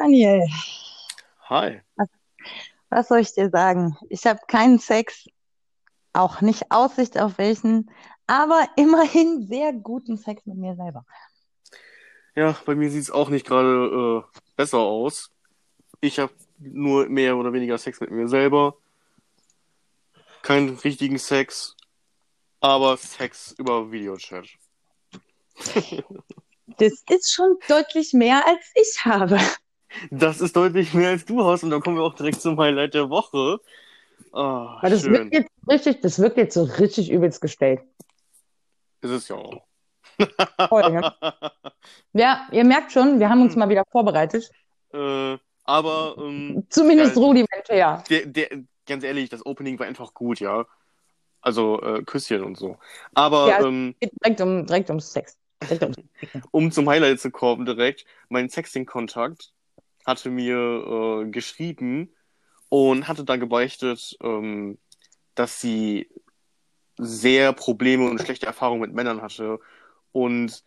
Daniel, Hi. was soll ich dir sagen? Ich habe keinen Sex, auch nicht Aussicht auf welchen, aber immerhin sehr guten Sex mit mir selber. Ja, bei mir sieht es auch nicht gerade äh, besser aus. Ich habe nur mehr oder weniger Sex mit mir selber. Keinen richtigen Sex, aber Sex über Videochat. Das ist schon deutlich mehr, als ich habe. Das ist deutlich mehr als du hast und dann kommen wir auch direkt zum Highlight der Woche. Ah, Weil das schön. wirkt jetzt richtig, das wirkt jetzt so richtig übelst gestellt. Ist es ja auch. Voll, ne? Ja, ihr merkt schon, wir haben uns mal wieder vorbereitet. Äh, aber ähm, Zumindest Ja. rudimentär. der, der, ganz ehrlich, das Opening war einfach gut, ja. Also äh, Küsschen und so. Aber Ja. ähm, Geht direkt um, direkt um Sex. Direkt um um zum Highlight zu kommen direkt, mein Sexting-Kontakt hatte mir äh, geschrieben und hatte da gebeichtet, ähm, dass sie sehr Probleme und schlechte Erfahrungen mit Männern hatte und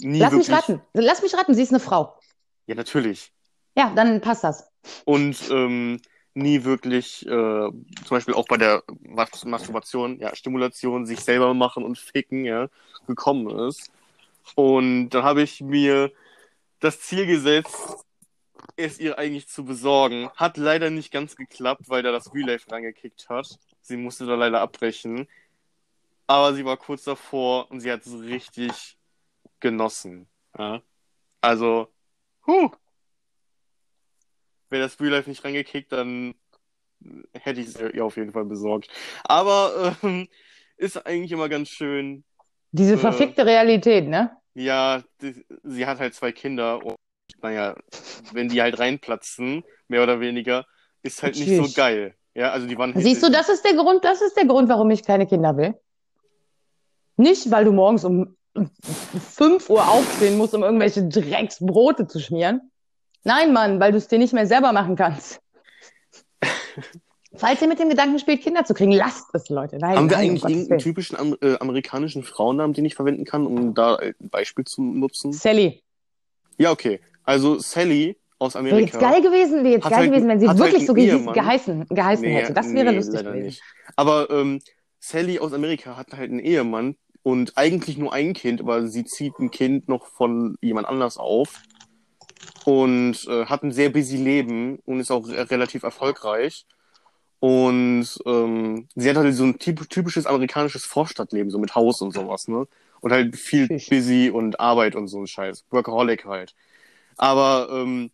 nie Lass mich wirklich. raten. Lass mich raten, sie ist eine Frau. Ja, natürlich. Ja, dann passt das. Und ähm, nie wirklich, äh, zum Beispiel auch bei der Mas- Masturbation, ja, Stimulation, sich selber machen und ficken, ja, gekommen ist. Und dann habe ich mir das Ziel gesetzt, es ihr eigentlich zu besorgen. Hat leider nicht ganz geklappt, weil da das Real Life reingekickt hat. Sie musste da leider abbrechen. Aber sie war kurz davor und sie hat es richtig genossen. Ja? Also, huh. Wäre das Real Life nicht reingekickt, dann hätte ich es ihr auf jeden Fall besorgt. Aber ähm, ist eigentlich immer ganz schön. Diese Äh. verfickte Realität, ne? Ja, die, sie hat halt zwei Kinder und naja, wenn die halt reinplatzen, mehr oder weniger, ist halt nicht so Natürlich. geil. Ja, also die waren Siehst du, das ist der Grund, das ist der Grund, warum ich keine Kinder will. Nicht, weil du morgens um 5 Uhr aufstehen musst, um irgendwelche Drecksbrote zu schmieren. Nein, Mann, weil du es dir nicht mehr selber machen kannst. Falls ihr mit dem Gedanken spielt, Kinder zu kriegen, lasst es, Leute. Nein, Haben wir nein, eigentlich irgendeinen Willen. typischen am, äh, amerikanischen Frauennamen, den ich verwenden kann, um da ein Beispiel zu nutzen? Sally. Ja, okay. Also Sally aus Wäre Amerika. jetzt geil gewesen, wäre jetzt geil halt- gewesen, wenn sie hat wirklich halt so Ehemann. geheißen, geheißen Nee, hätte. Das wäre nee, lustig gewesen. nicht. Aber ähm, Sally aus Amerika hat halt einen Ehemann und eigentlich nur ein Kind, aber sie zieht ein Kind noch von jemand anders auf und äh, hat ein sehr busy Leben und ist auch re- relativ erfolgreich. Und ähm, sie hat halt so ein typ typisches amerikanisches Vorstadtleben, so mit Haus und sowas, ne? Und halt viel busy und Arbeit und so ein Scheiß. Workaholic halt. Aber ähm,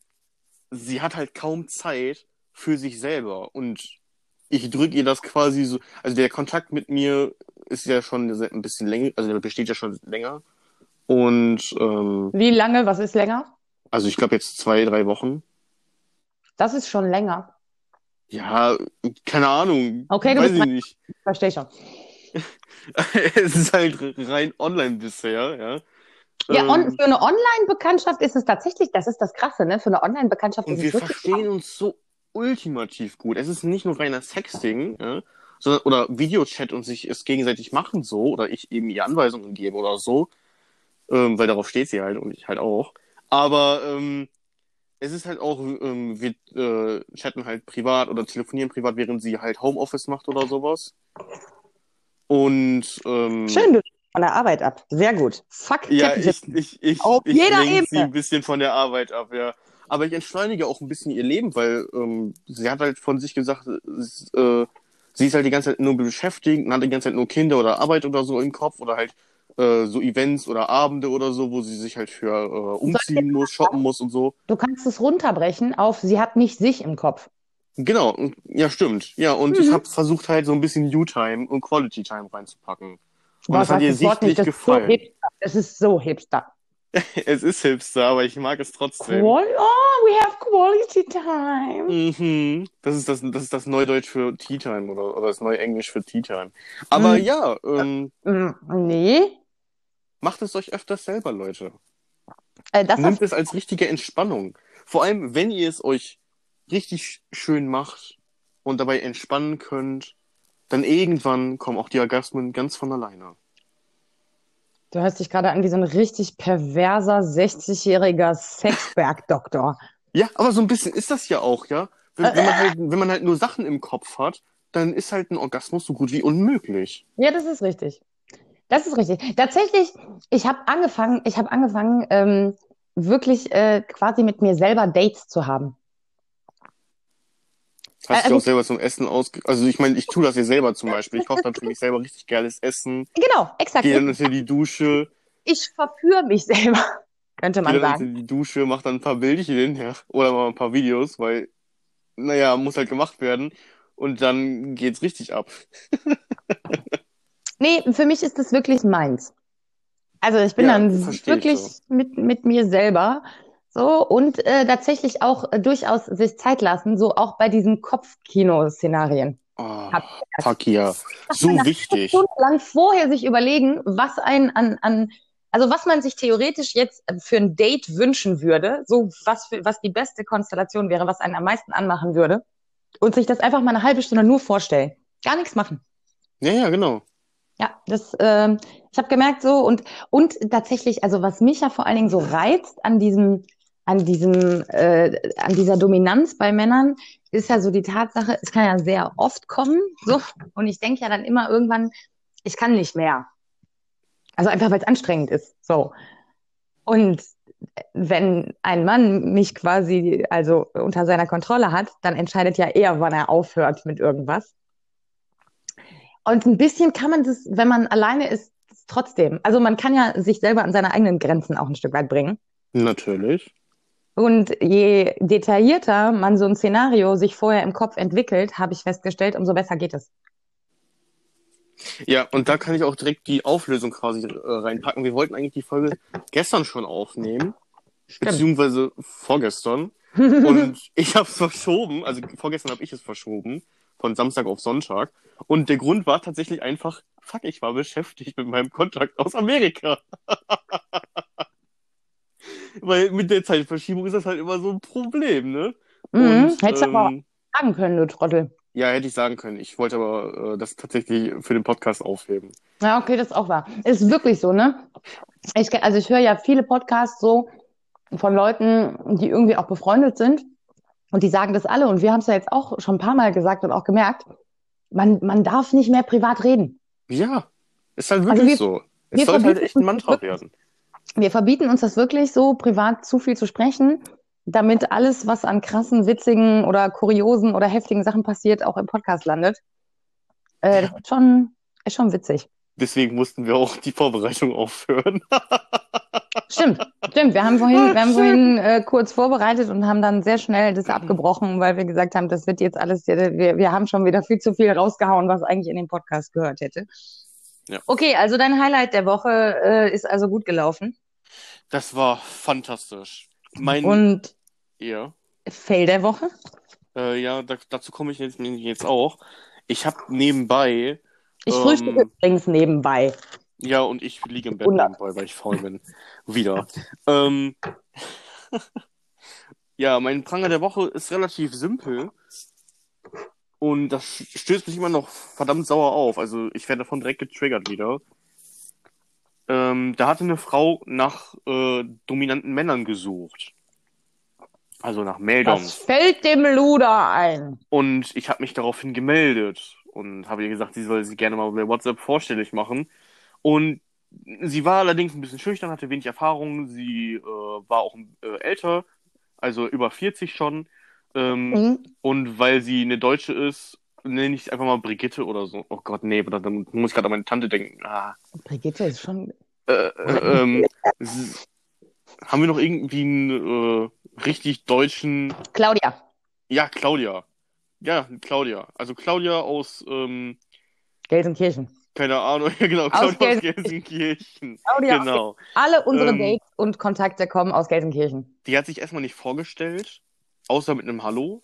sie hat halt kaum Zeit für sich selber. Und ich drücke ihr das quasi so. Also der Kontakt mit mir ist ja schon ein bisschen länger, also der besteht ja schon länger. Und ähm, Wie lange? Was ist länger? also ich glaube jetzt zwei, drei Wochen. Das ist schon länger. Ja, keine Ahnung. Okay, du weiß bist ich nicht. Verstehe schon. es ist halt rein online bisher, ja. Ja, Ähm, on, für eine Online-Bekanntschaft ist es tatsächlich, das ist das Krasse, ne? Für eine Online-Bekanntschaft ist wir es wirklich. verstehen uns so ultimativ gut. Es ist nicht nur reiner Sexting, ja, sondern, oder Videochat und sich es gegenseitig machen so, oder ich eben ihr Anweisungen gebe oder so, ähm, weil darauf steht sie halt und ich halt auch. Aber ähm, es ist halt auch, ähm, wir äh, chatten halt privat oder telefonieren privat, während sie halt Homeoffice macht oder sowas. Und ähm, Schön, du von der Arbeit ab. Sehr gut. Fuck ja, ich, Capitalism. ich, ich, Auf ich jeder lenk sie Ebene. ein bisschen von der Arbeit ab, ja. Aber ich entschleunige auch ein bisschen ihr Leben, weil ähm, sie hat halt von sich gesagt, es, äh, sie ist halt die ganze Zeit nur beschäftigt und hat die ganze Zeit nur Kinder oder Arbeit oder so im Kopf oder halt äh, so Events oder Abende oder so, wo sie sich halt für äh, umziehen muss, shoppen muss und so. Du kannst es runterbrechen auf, sie hat nicht sich im Kopf. Genau, ja, stimmt. Ja, und Mhm. ich habe versucht halt so ein bisschen You-Time und Quality-Time reinzupacken. Und Boah, das hat das nicht, sichtlich das ist so gefallen. hipster. Es ist so hipster. Es ist Hipster, aber ich mag es trotzdem. Qual oh, we have quality time. Mhm. Das ist das, das ist das Neudeutsch für Tea Time oder, oder das Neuenglisch für Tea Time. Aber Mhm. ja, ähm, Mm, nee. macht es euch öfters selber, Leute. Äh, das Nimmt es als richtige Entspannung. Vor allem, wenn ihr es euch richtig schön macht und dabei entspannen könnt, dann irgendwann kommen auch die Orgasmen ganz von alleine. Du hörst dich gerade an wie so ein richtig perverser 60-jähriger Sexbergdoktor. Ja, aber so ein bisschen ist das ja auch, ja. Wenn, wenn, man halt, wenn man halt nur Sachen im Kopf hat, dann ist halt ein Orgasmus so gut wie unmöglich. Ja, das ist richtig. Das ist richtig. Tatsächlich, ich habe angefangen, ich habe angefangen, ähm, wirklich äh, quasi mit mir selber Dates zu haben. Hast du also- dich auch selber zum Essen ausge... Also ich meine, ich tue das ja selber zum Beispiel. Ich koche dann für mich selber richtig geiles Essen. Genau, exakt. Gehe dann in die Dusche. Ich verführe mich selber, könnte man Gehe dann sagen. in die Dusche, mach dann ein paar Bildchen ja, oder mal ein paar Videos, weil, naja, muss halt gemacht werden. Und dann geht's richtig ab. Nee, für mich ist das wirklich meins. Also ich bin Ja, dann wirklich so. mit, mit mir selber so und äh, tatsächlich auch äh, durchaus sich Zeit lassen, so auch bei diesen Kopfkino-Szenarien. Oh, fuck ja. So wichtig. Stundenlang vorher sich überlegen, was ein an, an also was man sich theoretisch jetzt für ein Date wünschen würde, so was für, was die beste Konstellation wäre, was einen am meisten anmachen würde und sich das einfach mal eine halbe Stunde nur vorstellen. Gar nichts machen. Ja, ja, genau. Ja, das, ähm, ich habe gemerkt so und und tatsächlich, also was mich ja vor allen Dingen so reizt an diesem, an diesem, äh, an dieser Dominanz bei Männern, ist ja so die Tatsache, es kann ja sehr oft kommen, so und ich denke ja dann immer irgendwann, ich kann nicht mehr. Also einfach, weil es anstrengend ist, so. Und wenn ein Mann mich quasi also unter seiner Kontrolle hat, dann entscheidet ja er, wann er aufhört mit irgendwas. Und ein bisschen kann man das, wenn man alleine ist, trotzdem. Also man kann ja sich selber an seine eigenen Grenzen auch ein Stück weit bringen. Natürlich. Und je detaillierter man so ein Szenario sich vorher im Kopf entwickelt, habe ich festgestellt, umso besser geht es. Ja, und da kann ich auch direkt die Auflösung quasi äh, reinpacken. Wir wollten eigentlich die Folge gestern schon aufnehmen, beziehungsweise vorgestern. Und ich habe es verschoben, also vorgestern habe ich es verschoben, von Samstag auf Sonntag. Und der Grund war tatsächlich einfach, fuck, ich war beschäftigt mit meinem Kontakt aus Amerika. Weil mit der Zeitverschiebung ist das halt immer so ein Problem, ne? Mhm. Und, Hättest aber ähm, auch sagen können, du Trottel. ja, hätte ich sagen können. Ich wollte aber äh, das tatsächlich für den Podcast aufheben. Ja, okay, das ist auch wahr. Ist wirklich so, ne? Ich, also ich höre ja viele Podcasts so von Leuten, die irgendwie auch befreundet sind und die sagen das alle und wir haben es ja jetzt auch schon ein paar Mal gesagt und auch gemerkt, man, man darf nicht mehr privat reden. Ja, ist halt Also wirklich wir- so. Es wir sollte halt echt ein Mantra werden. Wir verbieten uns das wirklich so, privat zu viel zu sprechen, damit alles, was an krassen, witzigen oder kuriosen oder heftigen Sachen passiert, auch im Podcast landet. Äh, das ist schon, ist schon witzig. Deswegen mussten wir auch die Vorbereitung aufhören. Stimmt, stimmt. Wir haben vorhin, wir haben vorhin äh, kurz vorbereitet und haben dann sehr schnell das abgebrochen, weil wir gesagt haben, das wird jetzt alles, wir, wir haben schon wieder viel zu viel rausgehauen, was eigentlich in den Podcast gehört hätte. Ja. Okay, also dein Highlight der Woche äh, ist also gut gelaufen. Das war fantastisch. Mein, Und ja, Fail der Woche? äh, ja, da, dazu komme ich jetzt, jetzt auch. Ich habe nebenbei, Ich Ähm, frühstücke übrigens nebenbei. ja, und ich liege im Bett Wunder. nebenbei, weil ich faul bin. Wieder. ähm, ja, mein Pranger der Woche ist relativ simpel. Und das stößt mich immer noch verdammt sauer auf. Also ich werde davon direkt getriggert wieder. Ähm, da hatte eine Frau nach äh, dominanten Männern gesucht. Also nach Was Meldons. fällt dem Luder ein? Und ich habe mich daraufhin gemeldet und habe ihr gesagt, sie soll sich gerne mal bei WhatsApp vorstellig machen. Und sie war allerdings ein bisschen schüchtern, hatte wenig Erfahrung. Sie äh, war auch äh, älter, also über 40 schon. Ähm, Mhm. und weil sie eine Deutsche ist, nenne ich sie einfach mal Brigitte oder so. Oh Gott, nee, dann muss ich gerade an meine Tante denken. Ah, Brigitte ist schon. äh, äh, ähm, haben wir noch irgendwie einen äh, richtig deutschen Claudia. ja, Claudia. Ja, Claudia. Also Claudia aus, ähm, Gelsenkirchen. keine Ahnung, ja genau, Claudia aus Gelsen- Gelsenkirchen. Claudia aus Genau. Alle unsere Ähm, Dates und Kontakte kommen aus Gelsenkirchen. Die hat sich erstmal nicht vorgestellt, außer mit einem Hallo.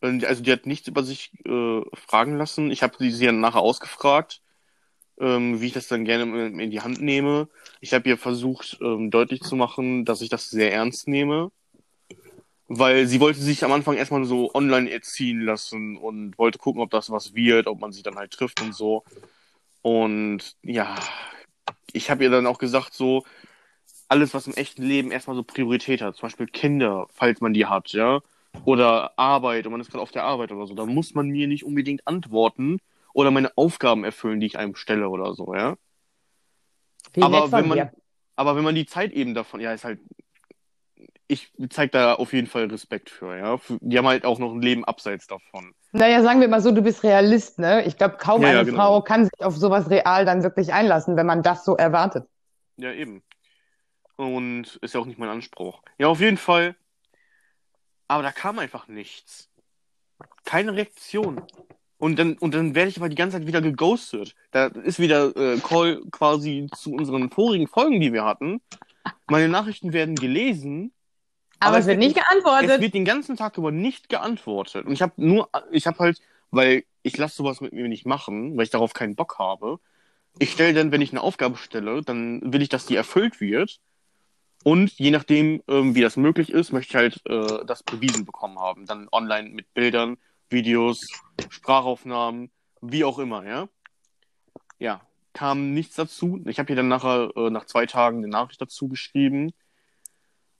Also die hat nichts über sich äh, fragen lassen. Ich habe sie, sie dann nachher ausgefragt, ähm, wie ich das dann gerne in, in die Hand nehme. Ich habe ihr versucht, ähm, deutlich zu machen, dass ich das sehr ernst nehme. Weil sie wollte sich am Anfang erstmal so online erziehen lassen und wollte gucken, ob das was wird, ob man sich dann halt trifft und so. Und ja, ich habe ihr dann auch gesagt, so, alles, was im echten Leben erstmal so Priorität hat, zum Beispiel Kinder, falls man die hat, ja, oder Arbeit und man ist gerade auf der Arbeit oder so, da muss man mir nicht unbedingt antworten oder meine Aufgaben erfüllen, die ich einem stelle oder so, ja. Wie aber wenn man, dir. aber wenn man die Zeit eben davon, ja, ist halt, ich zeige da auf jeden Fall Respekt für, ja. Die haben halt auch noch ein Leben abseits davon. Naja, sagen wir mal so, du bist Realist, ne? Ich glaube, kaum Ja, ja, eine genau. Frau kann sich auf sowas real dann wirklich einlassen, wenn man das so erwartet. Ja, eben. Und ist ja auch nicht mein Anspruch. Ja, auf jeden Fall. Aber da kam einfach nichts. Keine Reaktion. Und dann, und dann werde ich aber die ganze Zeit wieder geghostet. Da ist wieder äh, Call quasi zu unseren vorigen Folgen, die wir hatten. Meine Nachrichten werden gelesen. Aber, Aber es es wird nicht Es geantwortet. wird den ganzen Tag über nicht geantwortet. Und ich habe nur, ich habe halt, weil ich lasse sowas mit mir nicht machen, weil ich darauf keinen Bock habe. Ich stelle dann, wenn ich eine Aufgabe stelle, dann will ich, dass die erfüllt wird. Und je nachdem, ähm, wie das möglich ist, möchte ich halt äh, das bewiesen bekommen haben. Dann online mit Bildern, Videos, Sprachaufnahmen, wie auch immer, ja. Ja, kam nichts dazu. Ich habe ihr dann nachher, äh, nach zwei Tagen eine Nachricht dazu geschrieben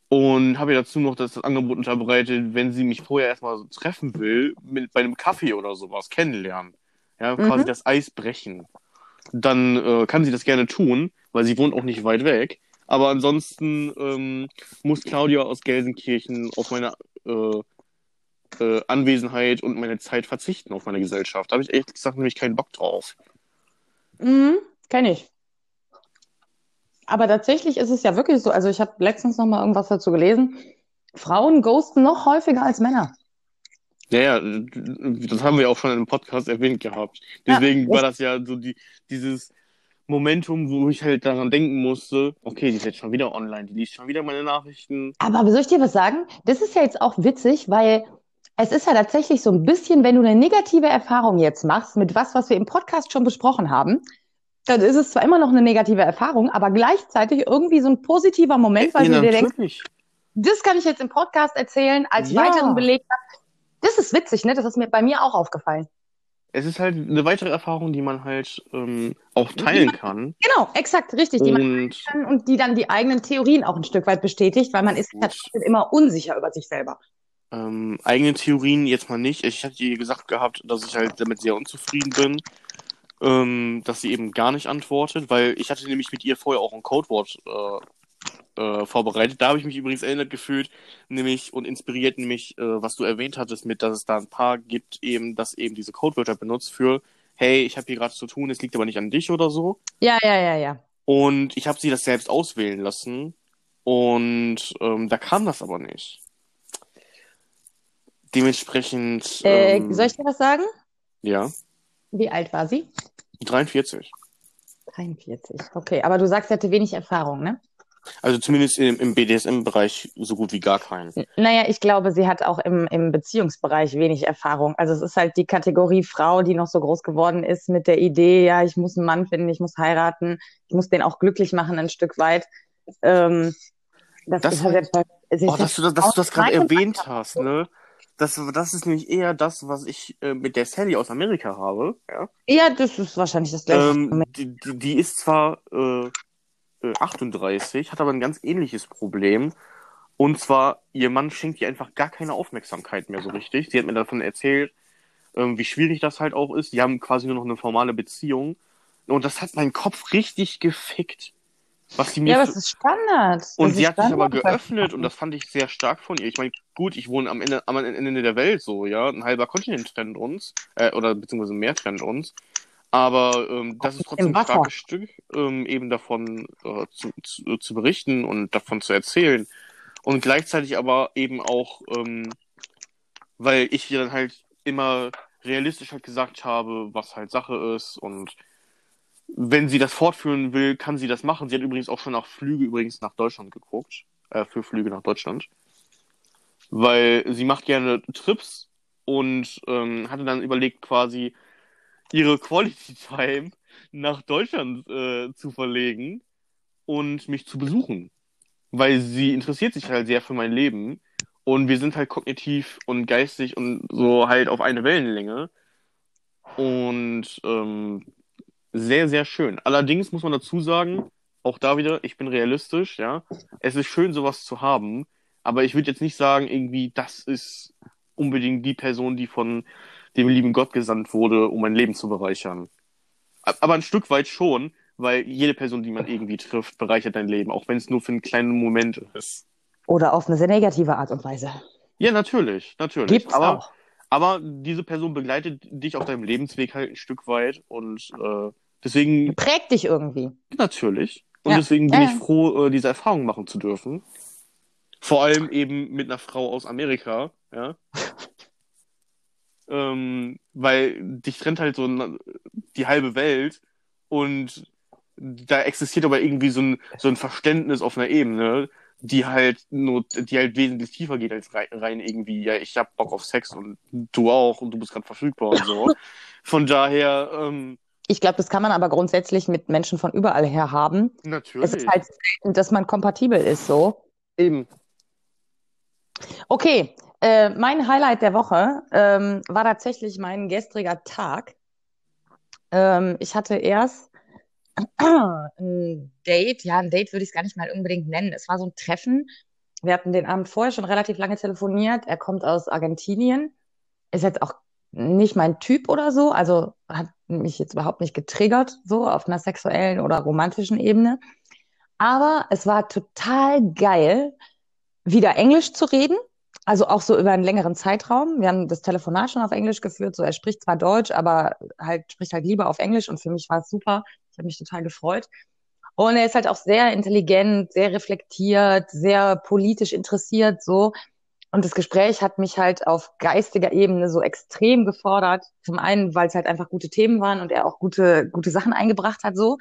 und habe ihr dazu noch das Angebot unterbreitet, wenn sie mich vorher erstmal so treffen will, mit, bei einem Kaffee oder sowas kennenlernen. Ja, quasi Mhm. das Eis brechen. Dann äh, kann sie das gerne tun, weil sie wohnt auch nicht weit weg. Aber ansonsten ähm, muss Claudia aus Gelsenkirchen auf meine äh, äh, Anwesenheit und meine Zeit verzichten auf meine Gesellschaft. Da habe ich ehrlich gesagt nämlich keinen Bock drauf. Mhm, kenne ich. Aber tatsächlich ist es ja wirklich so, also ich habe letztens noch mal irgendwas dazu gelesen. Frauen ghosten noch häufiger als Männer. Ja, ja, das haben wir auch schon im Podcast erwähnt gehabt. Ja, Deswegen war echt. das ja so die, dieses Momentum, wo ich halt daran denken musste, okay, die ist jetzt schon wieder online, die liest schon wieder meine Nachrichten. Aber soll ich dir was sagen? Das ist ja jetzt auch witzig, weil es ist ja tatsächlich so ein bisschen, wenn du eine negative Erfahrung jetzt machst mit was, was wir im Podcast schon besprochen haben, dann ist es zwar immer noch eine negative Erfahrung, aber gleichzeitig irgendwie so ein positiver Moment, weil Ja, du dir denkst, das kann ich jetzt im Podcast erzählen als Ja. weiteren Beleg. Das ist witzig, ne? Das ist mir bei mir auch aufgefallen. Es ist halt eine weitere Erfahrung, die man halt ähm, auch teilen kann. Genau, exakt, richtig. Die man Und kann und die dann die eigenen Theorien auch ein Stück weit bestätigt, weil man ist ja trotzdem immer unsicher über sich selber. ähm, eigene Theorien jetzt mal nicht. Ich hatte ihr gesagt gehabt, dass ich halt damit sehr unzufrieden bin, ähm, dass sie eben gar nicht antwortet, weil ich hatte nämlich mit ihr vorher auch ein Codewort äh, äh, vorbereitet. Da habe ich mich übrigens erinnert gefühlt, nämlich und inspiriert nämlich, äh, was du erwähnt hattest, mit, dass es da ein paar gibt, eben, das eben diese Codewörter benutzt für, hey, ich habe hier gerade zu tun, es liegt aber nicht an dich oder so. Ja, ja, ja, ja. Und ich habe sie das selbst auswählen lassen. Und ähm, da kam das aber nicht. Dementsprechend, Äh, ähm, soll ich dir was sagen? ja, Wie alt war sie? 43. 43. Okay, aber du sagst, sie hatte wenig Erfahrung, ne? Also zumindest im, im BDSM-Bereich so gut wie gar keinen. Naja, ich glaube, sie hat auch im, im Beziehungsbereich wenig Erfahrung. Also es ist halt die Kategorie Frau, die noch so groß geworden ist mit der Idee, ja, ich muss einen Mann finden, ich muss heiraten, ich muss den auch glücklich machen ein Stück weit. Ähm, das, Das ist halt halt- Oh, dass du das, dass du das gerade erwähnt hast, ne? Das, das ist nämlich eher das, was ich äh, mit der Sally aus Amerika habe. Ja? ja, das ist wahrscheinlich das gleiche. Ähm, die, die, die ist zwar äh, äh, 38, hat aber ein ganz ähnliches Problem. Und zwar, ihr Mann schenkt ihr einfach gar keine Aufmerksamkeit mehr so richtig. Sie hat mir davon erzählt, ähm, wie schwierig das halt auch ist. Die haben quasi nur noch eine formale Beziehung. Und das hat meinen Kopf richtig gefickt. Was sie mir ja, aber es ist Standard. Das und ist sie hat sich aber geöffnet und das fand ich sehr stark von ihr. Ich meine, gut, ich wohne am Ende, am Ende der Welt so, ja. Ein halber Kontinent trennt uns, äh, oder beziehungsweise mehr trennt uns. Aber ähm, das ist trotzdem ein starkes Stück, ähm, eben davon äh, zu, zu, zu berichten und davon zu erzählen. Und gleichzeitig aber eben auch, ähm, weil ich ihr dann halt immer realistisch halt gesagt habe, was halt Sache ist und wenn sie das fortführen will, kann sie das machen. Sie hat übrigens auch schon nach Flüge übrigens nach Deutschland geguckt. Äh, für Flüge nach Deutschland. Weil sie macht gerne Trips und ähm, hatte dann überlegt, quasi ihre Quality Time nach Deutschland äh, zu verlegen und mich zu besuchen. Weil sie interessiert sich halt sehr für mein Leben und wir sind halt kognitiv und geistig und so halt auf eine Wellenlänge. Und ähm, sehr, sehr schön. Allerdings muss man dazu sagen, auch da wieder, ich bin realistisch, ja. Es ist schön, sowas zu haben, aber ich würde jetzt nicht sagen, irgendwie, das ist unbedingt die Person, die von dem lieben Gott gesandt wurde, um mein Leben zu bereichern. Aber ein Stück weit schon, weil jede Person, die man irgendwie trifft, bereichert dein Leben, auch wenn es nur für einen kleinen Moment ist. Oder auf eine sehr negative Art und Weise. Ja, natürlich, natürlich. Gibt's aber, auch. aber diese Person begleitet dich auf deinem Lebensweg halt ein Stück weit und äh, deswegen Prägt dich irgendwie. natürlich. Und Ja. deswegen bin Ja, ich froh, äh, diese Erfahrung machen zu dürfen. Vor allem eben mit einer Frau aus Amerika, ja. ähm, weil dich trennt halt so die halbe Welt und da existiert aber irgendwie so ein, so ein Verständnis auf einer Ebene, die halt nur, die halt wesentlich tiefer geht als rein, rein irgendwie, ja, ich hab Bock auf Sex und du auch und du bist gerade verfügbar und so. Von daher, ähm, Ich glaube, das kann man aber grundsätzlich mit Menschen von überall her haben. natürlich. Es ist halt selten, dass man kompatibel ist, so. eben. Okay, äh, mein Highlight der Woche ähm, war tatsächlich mein gestriger Tag. Ähm, ich hatte erst ein Date, ja, ein Date würde ich es gar nicht mal unbedingt nennen. Es war so ein Treffen. Wir hatten den Abend vorher schon relativ lange telefoniert. Er kommt aus Argentinien. Ist jetzt auch nicht mein Typ oder so, also hat mich jetzt überhaupt nicht getriggert, so auf einer sexuellen oder romantischen Ebene. Aber es war total geil, wieder Englisch zu reden. Also auch so über einen längeren Zeitraum. Wir haben das Telefonat schon auf Englisch geführt. So, er spricht zwar Deutsch, aber halt spricht halt lieber auf Englisch und für mich war es super. Ich habe mich total gefreut. Und er ist halt auch sehr intelligent, sehr reflektiert, sehr politisch interessiert, so. Und das Gespräch hat mich halt auf geistiger Ebene so extrem gefordert. Zum einen, weil es halt einfach gute Themen waren und er auch gute, gute Sachen eingebracht hat, so.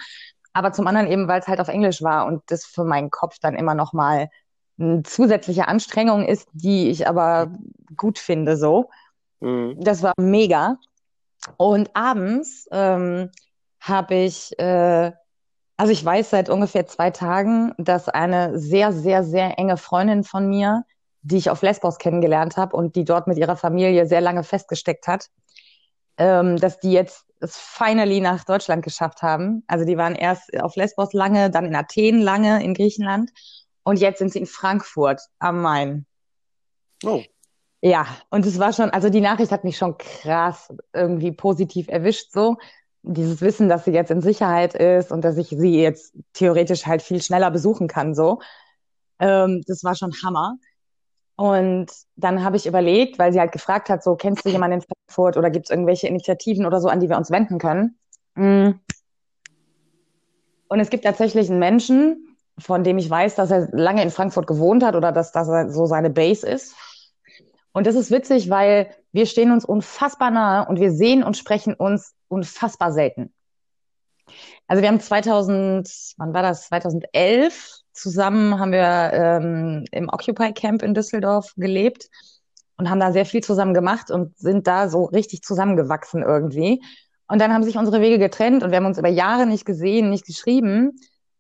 Aber zum anderen eben, weil es halt auf Englisch war und das für meinen Kopf dann immer noch mal zusätzliche Anstrengung ist, die ich aber gut finde, so. Mhm. Das war mega. Und abends ähm, habe ich, äh, also ich weiß seit ungefähr zwei Tagen, dass eine sehr, sehr, sehr enge Freundin von mir, die ich auf Lesbos kennengelernt habe und die dort mit ihrer Familie sehr lange festgesteckt hat, ähm, dass die jetzt es finally nach Deutschland geschafft haben. Also die waren erst auf Lesbos lange, dann in Athen lange, in Griechenland und jetzt sind sie in Frankfurt am Main. Oh. Ja, und es war schon, also die Nachricht hat mich schon krass irgendwie positiv erwischt, so. Dieses Wissen, dass sie jetzt in Sicherheit ist und dass ich sie jetzt theoretisch halt viel schneller besuchen kann, so. Ähm, das war schon Hammer. Und dann habe ich überlegt, weil sie halt gefragt hat, so, kennst du jemanden in Frankfurt oder gibt es irgendwelche Initiativen oder so, an die wir uns wenden können? Mm. Und es gibt tatsächlich einen Menschen, von dem ich weiß, dass er lange in Frankfurt gewohnt hat oder dass das so seine Base ist. Und das ist witzig, weil wir stehen uns unfassbar nahe und wir sehen und sprechen uns unfassbar selten. Also wir haben 2000, wann war das? 2011 zusammen haben wir ähm, im Occupy Camp in Düsseldorf gelebt und haben da sehr viel zusammen gemacht und sind da so richtig zusammengewachsen irgendwie. Und dann haben sich unsere Wege getrennt und wir haben uns über Jahre nicht gesehen, nicht geschrieben.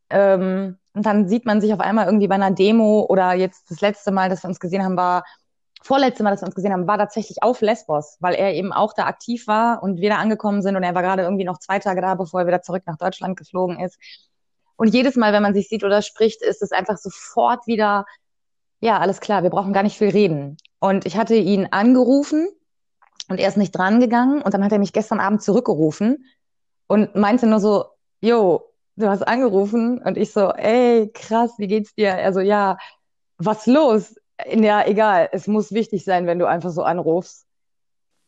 Ähm, und dann sieht man sich auf einmal irgendwie bei einer Demo oder jetzt das letzte Mal, dass wir uns gesehen haben, war vorletzte Mal, dass wir uns gesehen haben, war tatsächlich auf Lesbos, weil er eben auch da aktiv war und wir da angekommen sind und er war gerade irgendwie noch zwei Tage da, bevor er wieder zurück nach Deutschland geflogen ist. Und jedes Mal, wenn man sich sieht oder spricht, ist es einfach sofort wieder, ja, alles klar, wir brauchen gar nicht viel reden. Und ich hatte ihn angerufen und er ist nicht dran gegangen und dann hat er mich gestern Abend zurückgerufen und meinte nur so, yo, du hast angerufen und ich so, ey, krass, wie geht's dir? Er so, ja, was los? Ja, egal, es muss wichtig sein, wenn du einfach so anrufst.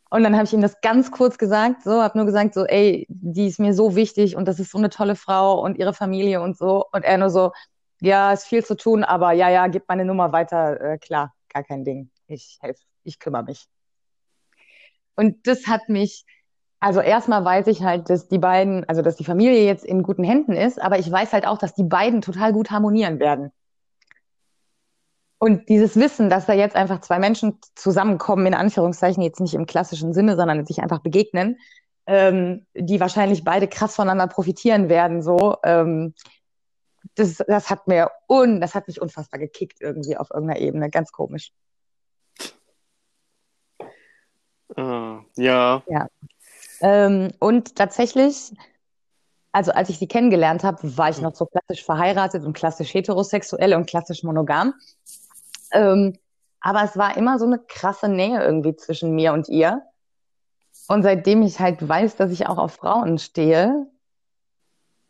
Und dann habe ich ihm das ganz kurz gesagt, so, habe nur gesagt, so, ey, die ist mir so wichtig und das ist so eine tolle Frau und ihre Familie und so. Und er nur so, ja, ist viel zu tun, aber ja, ja, gib meine Nummer weiter, äh, klar, gar kein Ding. Ich helfe, ich kümmere mich. Und das hat mich, also erstmal weiß ich halt, dass die beiden, also dass die Familie jetzt in guten Händen ist, aber ich weiß halt auch, dass die beiden total gut harmonieren werden. Und dieses Wissen, dass da jetzt einfach zwei Menschen zusammenkommen, in Anführungszeichen, jetzt nicht im klassischen Sinne, sondern sich einfach begegnen, ähm, die wahrscheinlich beide krass voneinander profitieren werden, so, ähm, das, das hat mir un, das hat mich unfassbar gekickt irgendwie auf irgendeiner Ebene, ganz komisch. Äh, ja. Ähm, und tatsächlich, also als ich sie kennengelernt habe, war ich noch so klassisch verheiratet und klassisch heterosexuell und klassisch monogam. Ähm, aber es war immer so eine krasse Nähe irgendwie zwischen mir und ihr. Und seitdem ich halt weiß, dass ich auch auf Frauen stehe,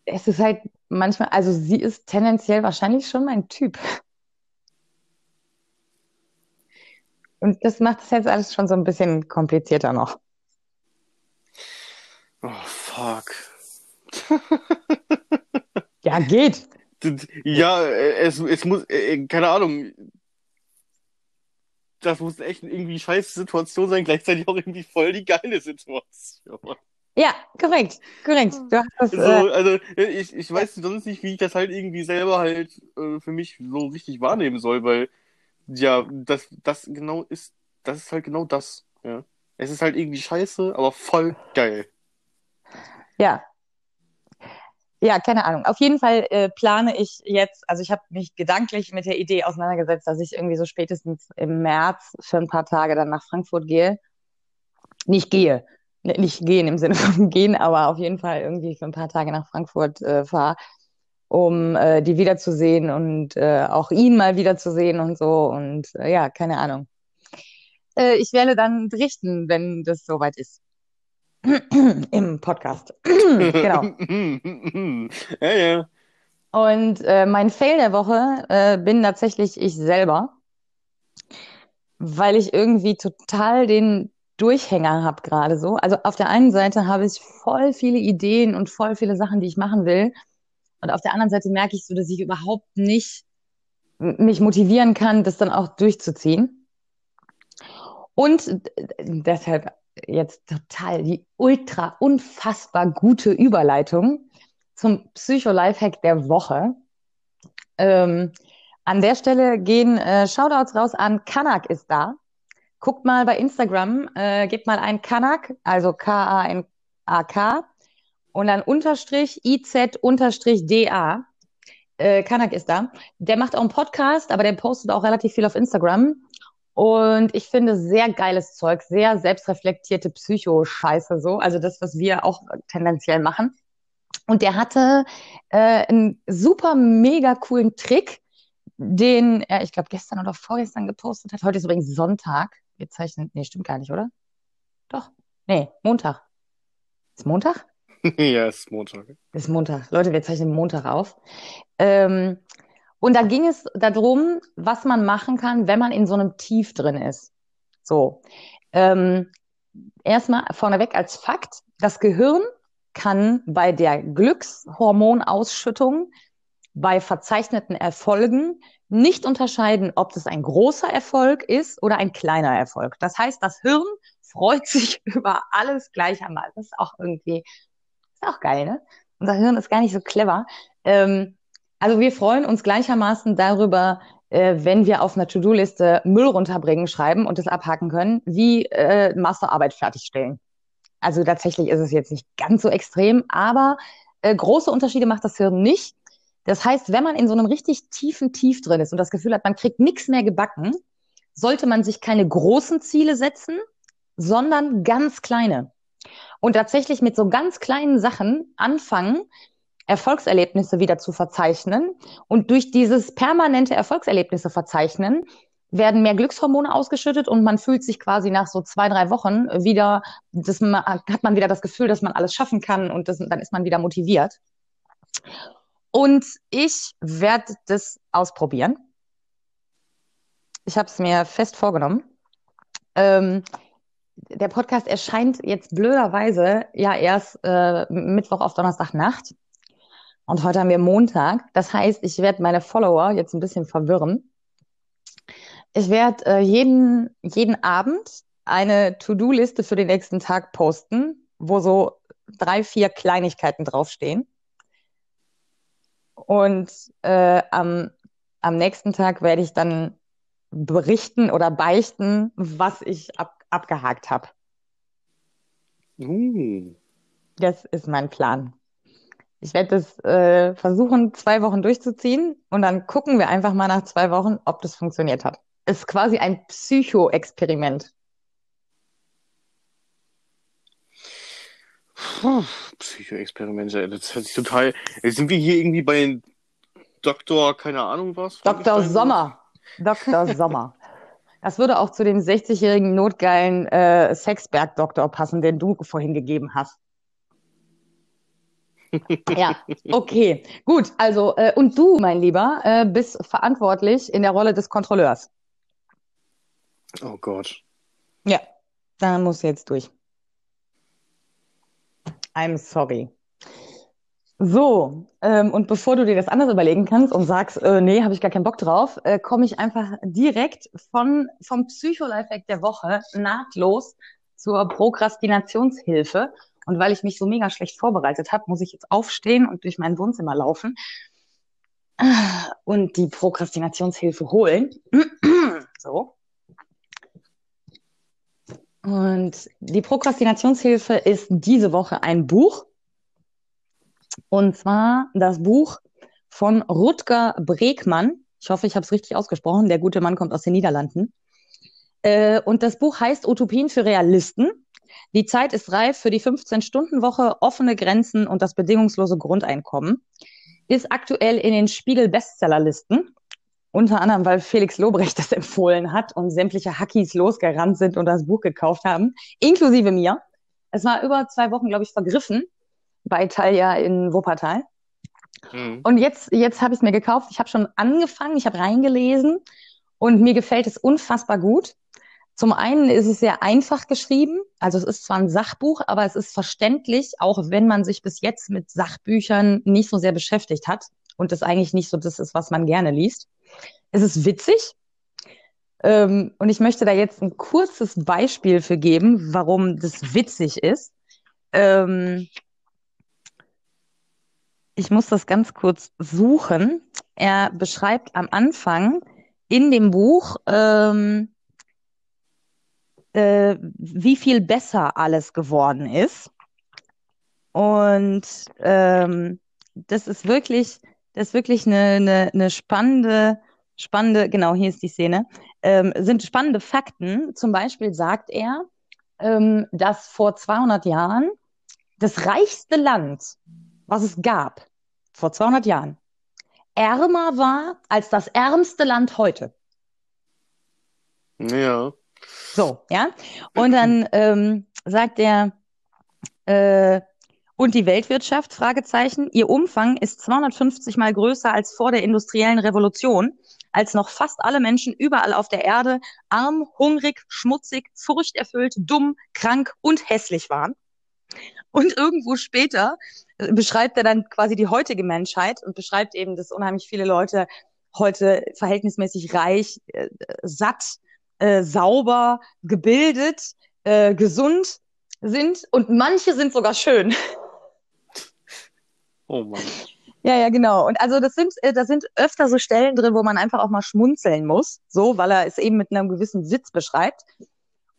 es ist halt manchmal, also sie ist tendenziell wahrscheinlich schon mein Typ. Und das macht es jetzt alles schon so ein bisschen komplizierter noch. Oh, fuck. Ja, geht. Ja, es, es muss, äh, keine Ahnung. Das muss echt irgendwie scheiß Situation sein, gleichzeitig auch irgendwie voll die geile Situation. Ja, korrekt, korrekt. Hast So, äh, also ich, ich weiß sonst nicht, wie ich das halt irgendwie selber halt äh, für mich so richtig wahrnehmen soll, weil ja, das, das genau ist, das ist halt genau das. Ja. Es ist halt irgendwie scheiße, aber voll geil. Ja. Ja, keine Ahnung. Auf jeden Fall äh, plane ich jetzt, also ich habe mich gedanklich mit der Idee auseinandergesetzt, dass ich irgendwie so spätestens im März für ein paar Tage dann nach Frankfurt gehe. Nicht gehe, nicht gehen im Sinne von gehen, aber auf jeden Fall irgendwie für ein paar Tage nach Frankfurt äh, fahre, um äh, die wiederzusehen und äh, auch ihn mal wiederzusehen und so. Und äh, ja, keine Ahnung. Äh, ich werde dann berichten, wenn das soweit ist. Im Podcast. genau. ja, ja. Und äh, mein Fail der Woche äh, bin tatsächlich ich selber, weil ich irgendwie total den Durchhänger habe gerade so. Also auf der einen Seite habe ich voll viele Ideen und voll viele Sachen, die ich machen will. Und auf der anderen Seite merke ich so, dass ich überhaupt nicht mich motivieren kann, das dann auch durchzuziehen. Und deshalb jetzt total die ultra unfassbar gute Überleitung zum Psycho-Lifehack der Woche. Ähm, an der Stelle gehen äh, Shoutouts raus an Kanak ist da. Guckt mal bei Instagram, äh, gebt mal ein Kanak, also K-A-N-A-K und dann Unterstrich IZ Unterstrich D-A. Äh, Kanak ist da. Der macht auch einen Podcast, aber der postet auch relativ viel auf Instagram. Und ich finde sehr geiles Zeug, sehr selbstreflektierte Psycho-Scheiße so. Also das, was wir auch tendenziell machen. Und der hatte äh, einen super mega coolen Trick, den er, ich glaube, gestern oder vorgestern gepostet hat. Heute ist übrigens Sonntag. Wir zeichnen, nee, stimmt gar nicht, oder? Doch. Nee, Montag. Ist Montag? ja, es ist Montag. Ist Montag. Leute, wir zeichnen Montag auf. Ähm, und da ging es darum, was man machen kann, wenn man in so einem Tief drin ist. So. Ähm, erstmal vorneweg als Fakt, das Gehirn kann bei der Glückshormonausschüttung bei verzeichneten Erfolgen nicht unterscheiden, ob das ein großer Erfolg ist oder ein kleiner Erfolg. Das heißt, das Hirn freut sich über alles gleichermaßen. Das ist auch irgendwie, ist auch geil, ne? Unser Hirn ist gar nicht so clever. Ähm, also wir freuen uns gleichermaßen darüber, äh, wenn wir auf einer To-Do-Liste Müll runterbringen schreiben und das abhaken können, wie äh, Masterarbeit fertigstellen. Also tatsächlich ist es jetzt nicht ganz so extrem, aber äh, große Unterschiede macht das Hirn nicht. Das heißt, wenn man in so einem richtig tiefen Tief drin ist und das Gefühl hat, man kriegt nichts mehr gebacken, sollte man sich keine großen Ziele setzen, sondern ganz kleine. Und tatsächlich mit so ganz kleinen Sachen anfangen, Erfolgserlebnisse wieder zu verzeichnen. Und durch dieses permanente Erfolgserlebnisse verzeichnen, werden mehr Glückshormone ausgeschüttet und man fühlt sich quasi nach so zwei, drei Wochen wieder, das, hat man wieder das Gefühl, dass man alles schaffen kann und das, dann ist man wieder motiviert. Und ich werde das ausprobieren. Ich habe es mir fest vorgenommen. Ähm, der Podcast erscheint jetzt blöderweise ja erst äh, Mittwoch auf Donnerstagnacht. Und heute haben wir Montag. Das heißt, ich werde meine Follower jetzt ein bisschen verwirren. Ich werde äh, jeden, jeden Abend eine To-Do-Liste für den nächsten Tag posten, wo so drei, vier Kleinigkeiten draufstehen. Und äh, am, am nächsten Tag werde ich dann berichten oder beichten, was ich ab, abgehakt habe. Uh. Das ist mein Plan. Ich werde das äh, versuchen, zwei Wochen durchzuziehen und dann gucken wir einfach mal nach zwei Wochen, ob das funktioniert hat. Ist quasi ein Psycho-Experiment. Psychoexperimente, ey, das hört sich total. Ey, Sind wir hier irgendwie bei Doktor, keine Ahnung was? Dr. Frankenstein? Sommer. Dr. Sommer. Das würde auch zu dem 60-jährigen notgeilen äh, Sexberg-Doktor passen, den du vorhin gegeben hast. Ja, okay, gut. Also, äh, und du, mein Lieber, äh, bist verantwortlich in der Rolle des Kontrolleurs. Oh Gott. Ja, da musst du jetzt durch. I'm sorry. So, ähm, und bevor du dir das anders überlegen kannst und sagst, äh, nee, habe ich gar keinen Bock drauf, äh, komme ich einfach direkt von, vom Psycho-Lifehack der Woche nahtlos zur Prokrastinationshilfe. Und weil ich mich so mega schlecht vorbereitet habe, muss ich jetzt aufstehen und durch mein Wohnzimmer laufen und die Prokrastinationshilfe holen. so. Und die Prokrastinationshilfe ist diese Woche ein Buch. Und zwar das Buch von Rutger Bregmann. Ich hoffe, ich habe es richtig ausgesprochen. Der gute Mann kommt aus den Niederlanden. Äh, und das Buch heißt Utopien für Realisten. Die Zeit ist reif für die 15-Stunden-Woche, offene Grenzen und das bedingungslose Grundeinkommen. Ist aktuell in den Spiegel-Bestsellerlisten. Unter anderem, weil Felix Lobrecht das empfohlen hat und sämtliche Hackies losgerannt sind und das Buch gekauft haben, inklusive mir. Es war über zwei Wochen, glaube ich, vergriffen bei Talia in Wuppertal. Mhm. Und jetzt, jetzt habe ich es mir gekauft. Ich habe schon angefangen, ich habe reingelesen und mir gefällt es unfassbar gut. Zum einen ist es sehr einfach geschrieben. Also es ist zwar ein Sachbuch, aber es ist verständlich, auch wenn man sich bis jetzt mit Sachbüchern nicht so sehr beschäftigt hat und das eigentlich nicht so das ist, was man gerne liest. Es ist witzig. Ähm, und ich möchte da jetzt ein kurzes Beispiel für geben, warum das witzig ist. Ähm, ich muss das ganz kurz suchen. Er beschreibt am Anfang in dem Buch, ähm, äh, wie viel besser alles geworden ist. Und ähm, das ist wirklich, das ist wirklich eine, eine, eine spannende, spannende, genau, hier ist die Szene, ähm, sind spannende Fakten. Zum Beispiel sagt er, ähm, dass vor 200 Jahren das reichste Land, was es gab, vor 200 Jahren, ärmer war als das ärmste Land heute. Ja. So, ja. Und dann ähm, sagt er, äh, und die Weltwirtschaft, Fragezeichen, ihr Umfang ist 250 mal größer als vor der industriellen Revolution, als noch fast alle Menschen überall auf der Erde arm, hungrig, schmutzig, furchterfüllt, dumm, krank und hässlich waren. Und irgendwo später äh, beschreibt er dann quasi die heutige Menschheit und beschreibt eben, dass unheimlich viele Leute heute verhältnismäßig reich, äh, satt, äh, sauber, gebildet, äh, gesund sind und manche sind sogar schön. Oh Mann. Ja, ja, genau. Und also das sind, äh, da sind öfter so Stellen drin, wo man einfach auch mal schmunzeln muss, so, weil er es eben mit einem gewissen Witz beschreibt.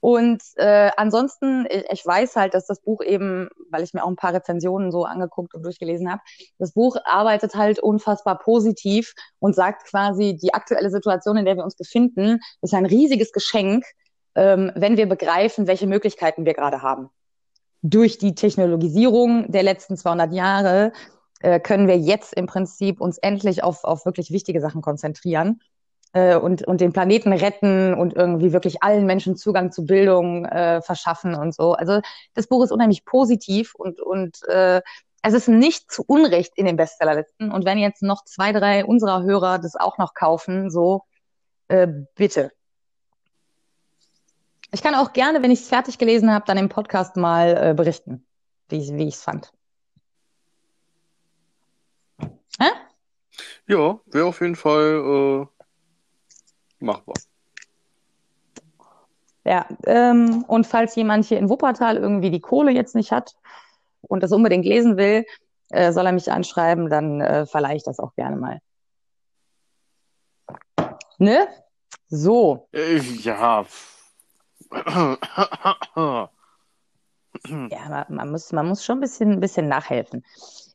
Und äh, ansonsten, ich, ich weiß halt, dass das Buch eben, weil ich mir auch ein paar Rezensionen so angeguckt und durchgelesen habe, das Buch arbeitet halt unfassbar positiv und sagt quasi, die aktuelle Situation, in der wir uns befinden, ist ein riesiges Geschenk, ähm, wenn wir begreifen, welche Möglichkeiten wir gerade haben. Durch die Technologisierung der letzten 200 Jahre äh, können wir jetzt im Prinzip uns endlich auf, auf wirklich wichtige Sachen konzentrieren äh, und, und den Planeten retten und irgendwie wirklich allen Menschen Zugang zu Bildung äh, verschaffen und so. Also das Buch ist unheimlich positiv und, und äh, es ist nicht zu Unrecht in den Bestsellerlisten. Und wenn jetzt noch zwei, drei unserer Hörer das auch noch kaufen, so äh, bitte. Ich kann auch gerne, wenn ich es fertig gelesen habe, dann im Podcast mal äh, berichten, wie, ich- wie ich es fand. Hä? Ja, wäre auf jeden Fall äh, machbar. Ja, ähm, und falls jemand hier in Wuppertal irgendwie die Kohle jetzt nicht hat und das unbedingt lesen will, äh, soll er mich anschreiben, dann äh, verleihe ich das auch gerne mal. Ne? So, Äh, ja. ja, man, man muss, man muss schon ein bisschen, ein bisschen nachhelfen.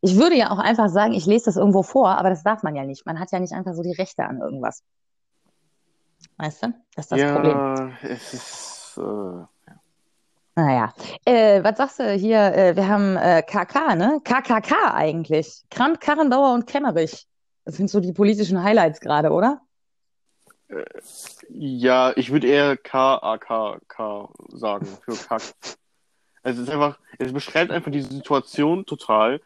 Ich würde ja auch einfach sagen, ich lese das irgendwo vor, aber das darf man ja nicht. Man hat ja nicht einfach so die Rechte an irgendwas. Weißt du? Das ist das Problem. Ja, es ist. Äh, ja. Naja, äh, was sagst du hier? Äh, wir haben äh, KK, ne? KKK eigentlich. Kramp, Karrenbauer und Kemmerich. Das sind so die politischen Highlights gerade, oder? Ja, ich würde eher K-A-K-K sagen für Kack. Also es ist einfach, es beschreibt einfach die Situation total.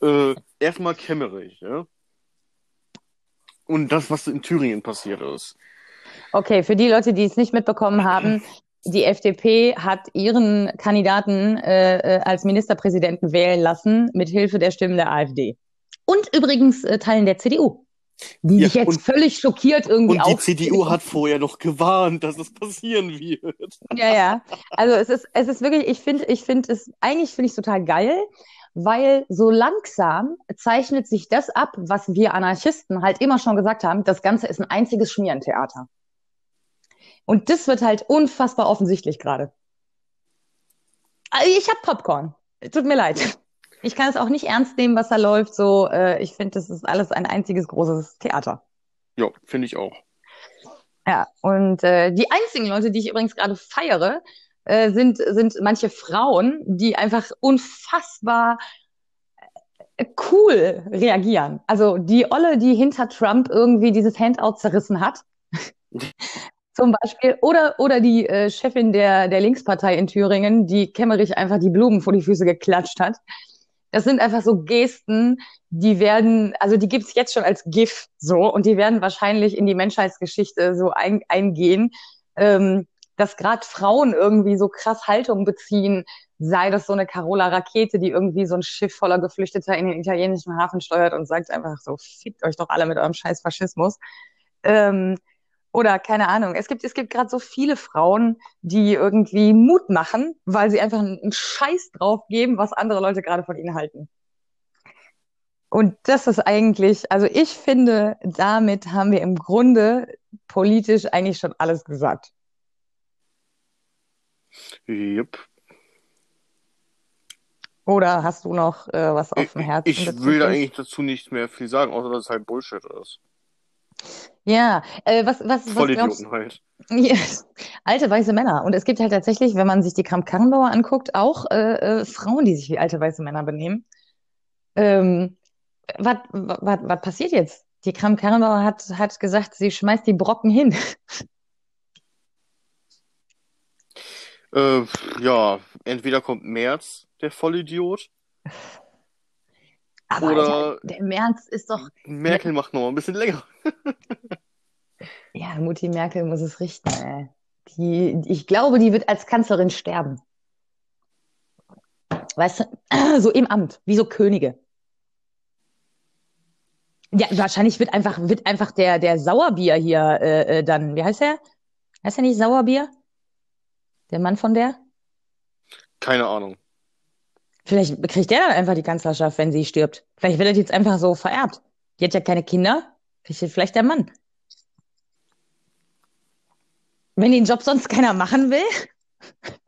Äh, erstmal kämmerig, ja. Und das, was in Thüringen passiert ist. Okay, für die Leute, die es nicht mitbekommen haben, die FDP hat ihren Kandidaten äh, äh, als Ministerpräsidenten wählen lassen, mit Hilfe der Stimmen der AfD. Und übrigens äh, Teilen der CDU. Die Ja, jetzt und- völlig schockiert irgendwie Und die. CDU hat vorher noch gewarnt, dass es passieren wird. Ja, ja. Also es ist, es ist wirklich, ich finde, ich finde es, eigentlich finde ich es total geil, weil so langsam zeichnet sich das ab, was wir Anarchisten halt immer schon gesagt haben, das Ganze ist ein einziges Schmierentheater. Und das wird halt unfassbar offensichtlich gerade. Also Ich habe Popcorn. Tut mir leid. Ich kann es auch nicht ernst nehmen, was da läuft. So, äh, ich finde, das ist alles ein einziges großes Theater. Ja, finde ich auch. Ja, und äh, die einzigen Leute, die ich übrigens gerade feiere, äh, sind, sind manche Frauen, die einfach unfassbar äh, cool reagieren. Also die Olle, die hinter Trump irgendwie dieses Handout zerrissen hat, zum Beispiel, oder, oder die äh, Chefin der, der Linkspartei in Thüringen, die Kemmerich einfach die Blumen vor die Füße geklatscht hat. Das sind einfach so Gesten, die werden, also die gibt's jetzt schon als GIF so und die werden wahrscheinlich in die Menschheitsgeschichte so ein, eingehen, ähm, dass gerade Frauen irgendwie so krass Haltung beziehen, sei das so eine Carola Rakete, die irgendwie so ein Schiff voller Geflüchteter in den italienischen Hafen steuert und sagt einfach so, fickt euch doch alle mit eurem scheiß Faschismus. Ähm, oder keine Ahnung. Es gibt, es gibt gerade so viele Frauen, die irgendwie Mut machen, weil sie einfach einen Scheiß drauf geben, was andere Leute gerade von ihnen halten. Und das ist eigentlich, also ich finde, damit haben wir im Grunde politisch eigentlich schon alles gesagt. Jupp. Oder hast du noch äh, was auf Ich, dem Herzen? ich will da eigentlich dazu nicht mehr viel sagen, außer dass es halt Bullshit ist. Ja, äh, was, was, was glaubst Vollidioten halt. Ja, alte weiße Männer. Und es gibt halt tatsächlich, wenn man sich die Kramp-Karrenbauer anguckt, auch äh, äh, Frauen, die sich wie alte weiße Männer benehmen. Ähm, was, was, was passiert jetzt? Die Kramp-Karrenbauer hat, hat gesagt, sie schmeißt die Brocken hin. Äh, ja, entweder kommt Merz, der Vollidiot, Aber Oder- Alter, der März ist doch, Merkel macht noch mal ein bisschen länger. ja, Mutti Merkel muss es richten, ey. Die, ich glaube, die wird als Kanzlerin sterben. Weißt du, so im Amt, wie so Könige. Ja, wahrscheinlich wird einfach, wird einfach der, der Sauerbier hier äh, äh, dann, wie heißt der? Heißt der nicht Sauerbier? Der Mann von der? Keine Ahnung. Vielleicht kriegt der dann einfach die Kanzlerschaft, wenn sie stirbt. Vielleicht wird das jetzt einfach so vererbt. Die hat ja keine Kinder. Kriegt vielleicht der Mann. Wenn den Job sonst keiner machen will.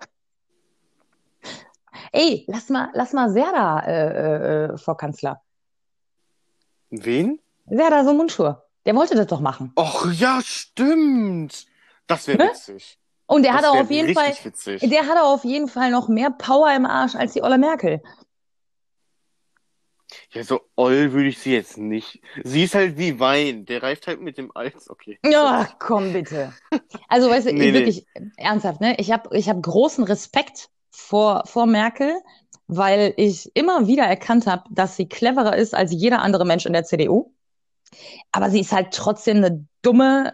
Ey, lass mal, lass mal Serda äh, äh, vor Kanzler. Wen? Serda so Mundschur. Der wollte das doch machen. Och, ja, stimmt. Das wäre Ne? witzig. Und der Das hat auch auf jeden Fall, witzig. der hat auch auf jeden Fall noch mehr Power im Arsch als die Olle Merkel. Ja, so oll würde ich sie jetzt nicht. Sie ist halt wie Wein. Der reift halt mit dem Eis. Okay. Ja, komm bitte. Also, weißt du, Nee, nee. wirklich ernsthaft, ne? Ich habe ich hab großen Respekt vor, vor Merkel, weil ich immer wieder erkannt habe, dass sie cleverer ist als jeder andere Mensch in der CDU. Aber sie ist halt trotzdem eine dumme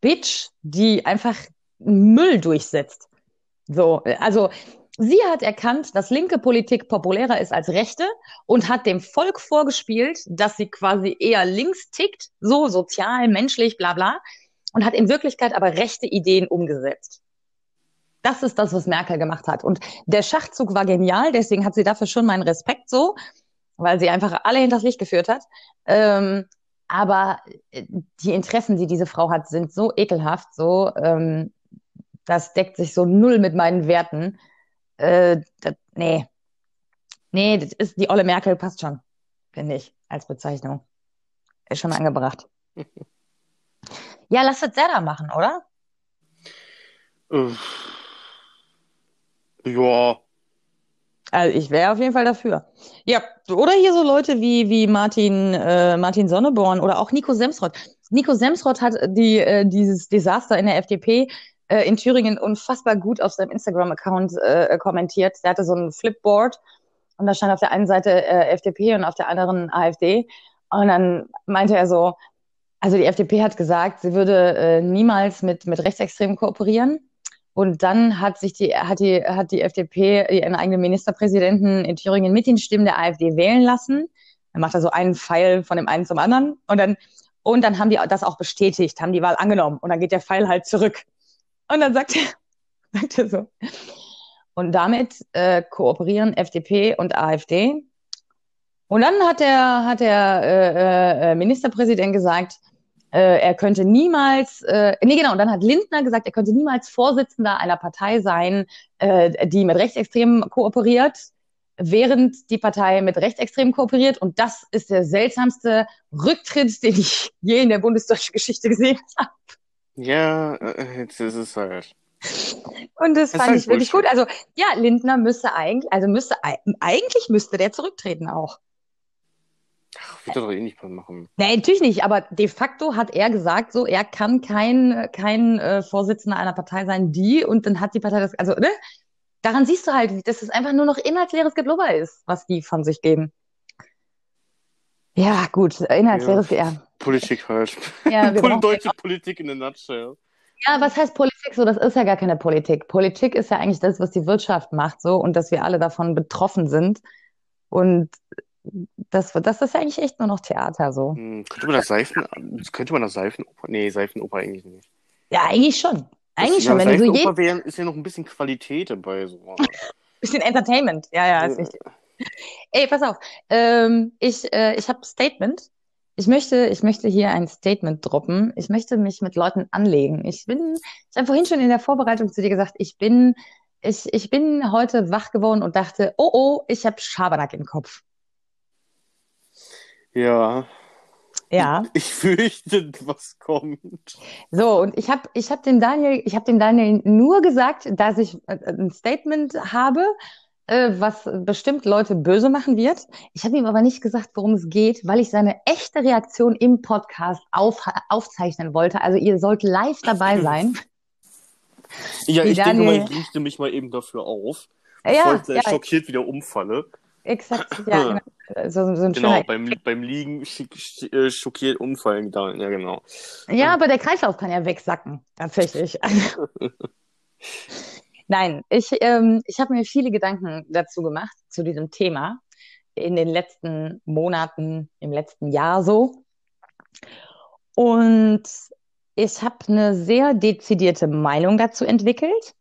Bitch, die einfach Müll durchsetzt. So, also sie hat erkannt, dass linke Politik populärer ist als rechte und hat dem Volk vorgespielt, dass sie quasi eher links tickt, so sozial, menschlich, bla bla, und hat in Wirklichkeit aber rechte Ideen umgesetzt. Das ist das, was Merkel gemacht hat. Und der Schachzug war genial, deswegen hat sie dafür schon meinen Respekt so, weil sie einfach alle hinters Licht geführt hat. Ähm, aber äh, die Interessen, die diese Frau hat, sind so ekelhaft, so, ähm, das deckt sich so null mit meinen Werten. Äh, das, nee. Nee, das ist, die Olle Merkel passt schon, finde ich, als Bezeichnung. Ist schon angebracht. Ja, lass es Serda machen, oder? Ja, Also ich wäre auf jeden Fall dafür. Ja, oder hier so Leute wie, wie Martin, äh, Martin Sonneborn oder auch Nico Semsrott. Nico Semsrott hat die, äh, dieses Desaster in der FDP äh, in Thüringen unfassbar gut auf seinem Instagram-Account äh, kommentiert. Der hatte so ein Flipboard und da stand auf der einen Seite äh, FDP und auf der anderen AfD. Und dann meinte er so, also die FDP hat gesagt, sie würde äh, niemals mit, mit Rechtsextremen kooperieren. Und dann hat sich die, hat die, hat die FDP ihren eigenen Ministerpräsidenten in Thüringen mit den Stimmen der AfD wählen lassen. Dann macht er so einen Pfeil von dem einen zum anderen. Und dann, und dann haben die das auch bestätigt, haben die Wahl angenommen. Und dann geht der Pfeil halt zurück. Und dann sagt er, sagt er so. Und damit äh, kooperieren FDP und AfD. Und dann hat der, hat der äh, äh, Ministerpräsident gesagt, äh, er könnte niemals, äh, nee genau, und dann hat Lindner gesagt, er könnte niemals Vorsitzender einer Partei sein, äh, die mit Rechtsextremen kooperiert, während die Partei mit Rechtsextremen kooperiert. Und das ist der seltsamste Rücktritt, den ich je in der bundesdeutschen Geschichte gesehen habe. Ja, äh, jetzt ist es halt. Und das, Das fand halt ich wirklich gut. Also ja, Lindner müsste eigentlich, also müsste eigentlich müsste der zurücktreten auch. Ach, wird er doch eh nicht machen. Nee, natürlich nicht, aber de facto hat er gesagt, so, er kann kein, kein äh, Vorsitzender einer Partei sein, die, und dann hat die Partei das, also, ne? Daran siehst du halt, dass es einfach nur noch inhaltsleeres Geblubber ist, was die von sich geben. Ja, gut, inhaltsleeres, ja. Politik halt. Ja, deutsche Politik in a nutshell. Ja, was heißt Politik? So, das ist ja gar keine Politik. Politik ist ja eigentlich das, was die Wirtschaft macht, so, und dass wir alle davon betroffen sind. Und das, das ist ja eigentlich echt nur noch Theater, so. Hm, könnte man das Seifen, könnte man das Seifenoper? Nee, Seifenoper eigentlich nicht. Ja, eigentlich schon. Eigentlich ja, schon, wenn du so jeden Seifenoper wär, ist ja noch ein bisschen Qualität dabei. So. Bisschen Entertainment. Ja, ja, ist wichtig. Ey, pass auf. Ähm, ich äh, ich habe Statement. Ich möchte, ich möchte hier ein Statement droppen. Ich möchte mich mit Leuten anlegen. Ich bin, ich habe vorhin schon in der Vorbereitung zu dir gesagt, ich bin, ich, ich bin heute wach geworden und dachte, oh oh, ich habe Schabernack im Kopf. Ja, Ja. ich fürchte, was kommt. So, und ich habe ich hab den Daniel, ich habe dem Daniel nur gesagt, dass ich äh, ein Statement habe, was bestimmt Leute böse machen wird. Ich habe ihm aber nicht gesagt, worum es geht, weil ich seine echte Reaktion im Podcast auf, aufzeichnen wollte. Also ihr sollt live dabei sein. Ja, ich denke mal, Daniel- ich richte mich mal eben dafür auf, Ja, bevor ich gleich ja, schockiert wieder umfalle. exakt. Ja, genau. So, so Genau, beim, beim Liegen äh, schockiert umfallen. Ja, genau. Ja, aber der Kreislauf kann ja wegsacken, tatsächlich. Nein, ich, ähm, ich habe mir viele Gedanken dazu gemacht, zu diesem Thema, in den letzten Monaten, im letzten Jahr so. Und ich habe eine sehr dezidierte Meinung dazu entwickelt.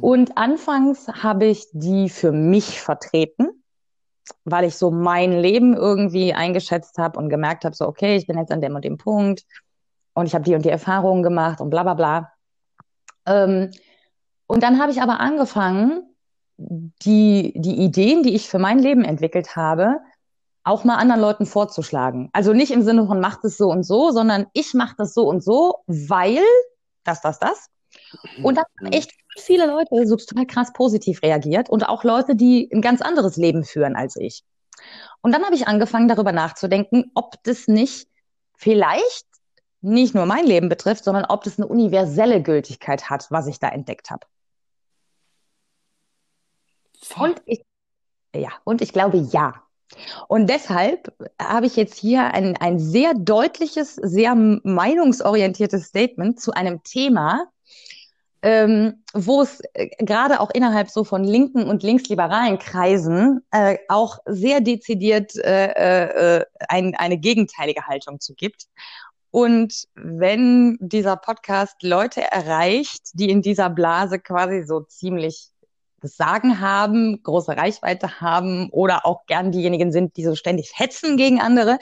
Und anfangs habe ich die für mich vertreten, weil ich so mein Leben irgendwie eingeschätzt habe und gemerkt habe, so, okay, ich bin jetzt an dem und dem Punkt und ich habe die und die Erfahrungen gemacht und bla bla bla. Ähm, und dann habe ich aber angefangen, die, die Ideen, die ich für mein Leben entwickelt habe, auch mal anderen Leuten vorzuschlagen. Also nicht im Sinne von macht es so und so, sondern ich mache das so und so, weil das, das, das. Und da haben echt viele Leute so total krass positiv reagiert und auch Leute, die ein ganz anderes Leben führen als ich. Und dann habe ich angefangen, darüber nachzudenken, ob das nicht vielleicht nicht nur mein Leben betrifft, sondern ob das eine universelle Gültigkeit hat, was ich da entdeckt habe. Und ich, ja, und ich glaube ja. Und deshalb habe ich jetzt hier ein, ein sehr deutliches, sehr meinungsorientiertes Statement zu einem Thema, ähm, wo es äh, gerade auch innerhalb so von linken und linksliberalen Kreisen äh, auch sehr dezidiert äh, äh, ein, eine gegenteilige Haltung zu gibt. Und wenn dieser Podcast Leute erreicht, die in dieser Blase quasi so ziemlich Sagen haben, große Reichweite haben oder auch gern diejenigen sind, die so ständig hetzen gegen andere,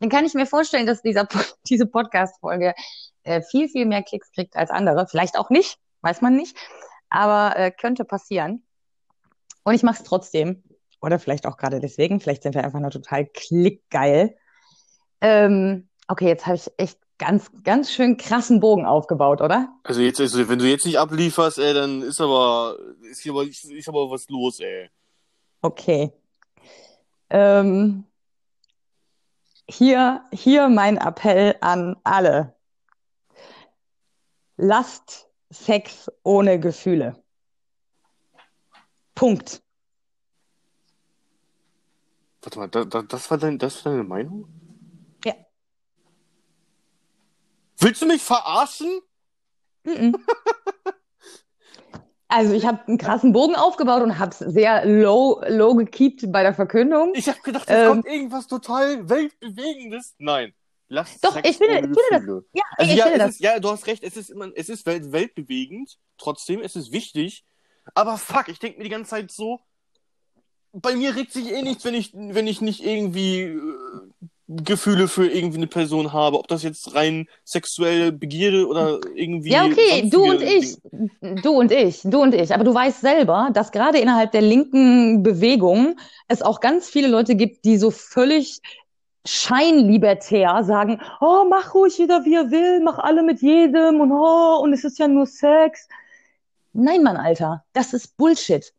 dann kann ich mir vorstellen, dass dieser, diese Podcast-Folge äh, viel, viel mehr Klicks kriegt als andere. Vielleicht auch nicht, weiß man nicht, aber äh, könnte passieren. Und ich mache es trotzdem. Oder vielleicht auch gerade deswegen. Vielleicht sind wir einfach nur total klickgeil. Ähm, okay, jetzt habe ich echt ganz, ganz schön krassen Bogen aufgebaut, oder? Also jetzt, also wenn du jetzt nicht ablieferst, ey, dann ist aber, ist hier aber, ist, ist aber was los, ey. Okay. Ähm, hier, hier mein Appell an alle. Lasst Sex ohne Gefühle. Punkt. Warte mal, da, da, das war dein, das war deine Meinung? Ja. Willst du mich verarschen? Also ich habe einen krassen Bogen aufgebaut und habe es sehr low, low gekeept bei der Verkündung. Ich habe gedacht, jetzt Ähm. kommt irgendwas total weltbewegendes. Nein. Lass Doch, Sex ich finde- ich finde das-. Ja, Also ich ja, finde das. ist, ja, du hast recht, es ist immer, es ist welt, weltbewegend, trotzdem, es ist wichtig. Aber fuck, ich denke mir die ganze Zeit so, bei mir regt sich eh nichts, wenn ich, wenn ich nicht irgendwie äh, Gefühle für irgendwie eine Person habe, ob das jetzt rein sexuelle Begierde oder irgendwie. Ja, okay, du und ich, du und ich, du und ich. Aber du weißt selber, dass gerade innerhalb der linken Bewegung es auch ganz viele Leute gibt, die so völlig scheinlibertär sagen, oh, mach ruhig jeder, wie er will, mach alle mit jedem und oh, und es ist ja nur Sex. Nein, Mann, Alter, das ist Bullshit.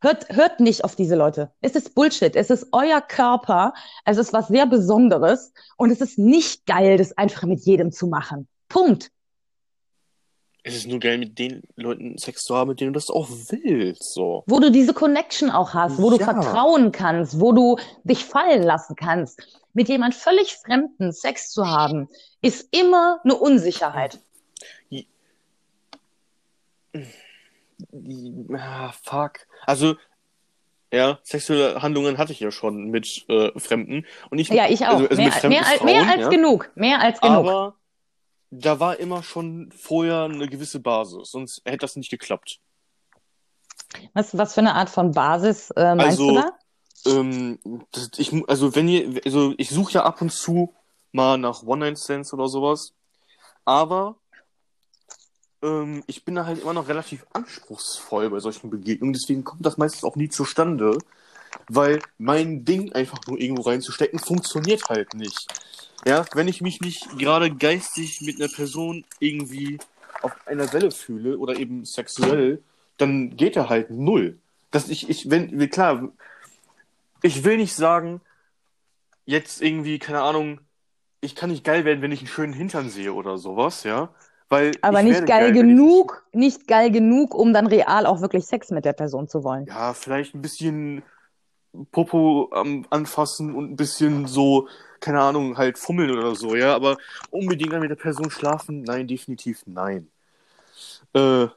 Hört, hört nicht auf diese Leute. Es ist Bullshit. Es ist euer Körper. Es ist was sehr Besonderes. Und es ist nicht geil, das einfach mit jedem zu machen. Punkt. Es ist nur geil, mit den Leuten Sex zu haben, mit denen du das auch willst, so. wo du diese Connection auch hast, wo du Ja. vertrauen kannst, wo du dich fallen lassen kannst. Mit jemand völlig Fremden Sex zu haben, ist immer eine Unsicherheit. Ah, fuck. Also, ja, sexuelle Handlungen hatte ich ja schon mit äh, Fremden. Und ich, Ja, ich auch. Also, also mehr, mehr, als- Frauen, mehr als ja. genug. Mehr als genug. Aber da war immer schon vorher eine gewisse Basis, sonst hätte das nicht geklappt. was, was für eine Art von Basis äh, meinst Also, du da? Ähm, das, ich, also wenn ihr, also ich suche ja ab und zu mal nach One-Night-Stands oder sowas, aber ähm, ich bin da halt immer noch relativ anspruchsvoll bei solchen Begegnungen, deswegen kommt das meistens auch nie zustande, weil mein Ding einfach nur irgendwo reinzustecken funktioniert halt nicht. Ja, wenn ich mich nicht gerade geistig mit einer Person irgendwie auf einer Welle fühle oder eben sexuell, dann geht er halt null. Dass ich, ich, wenn, klar, ich will nicht sagen, jetzt irgendwie, keine Ahnung, ich kann nicht geil werden, wenn ich einen schönen Hintern sehe oder sowas, ja. Weil Aber ich nicht geil, ich- genug, nicht geil genug, um dann real auch wirklich Sex mit der Person zu wollen. Ja, vielleicht ein bisschen Popo am anfassen und ein bisschen so, keine Ahnung, halt fummeln oder so, ja. Aber unbedingt dann mit der Person schlafen, nein, definitiv nein. Äh,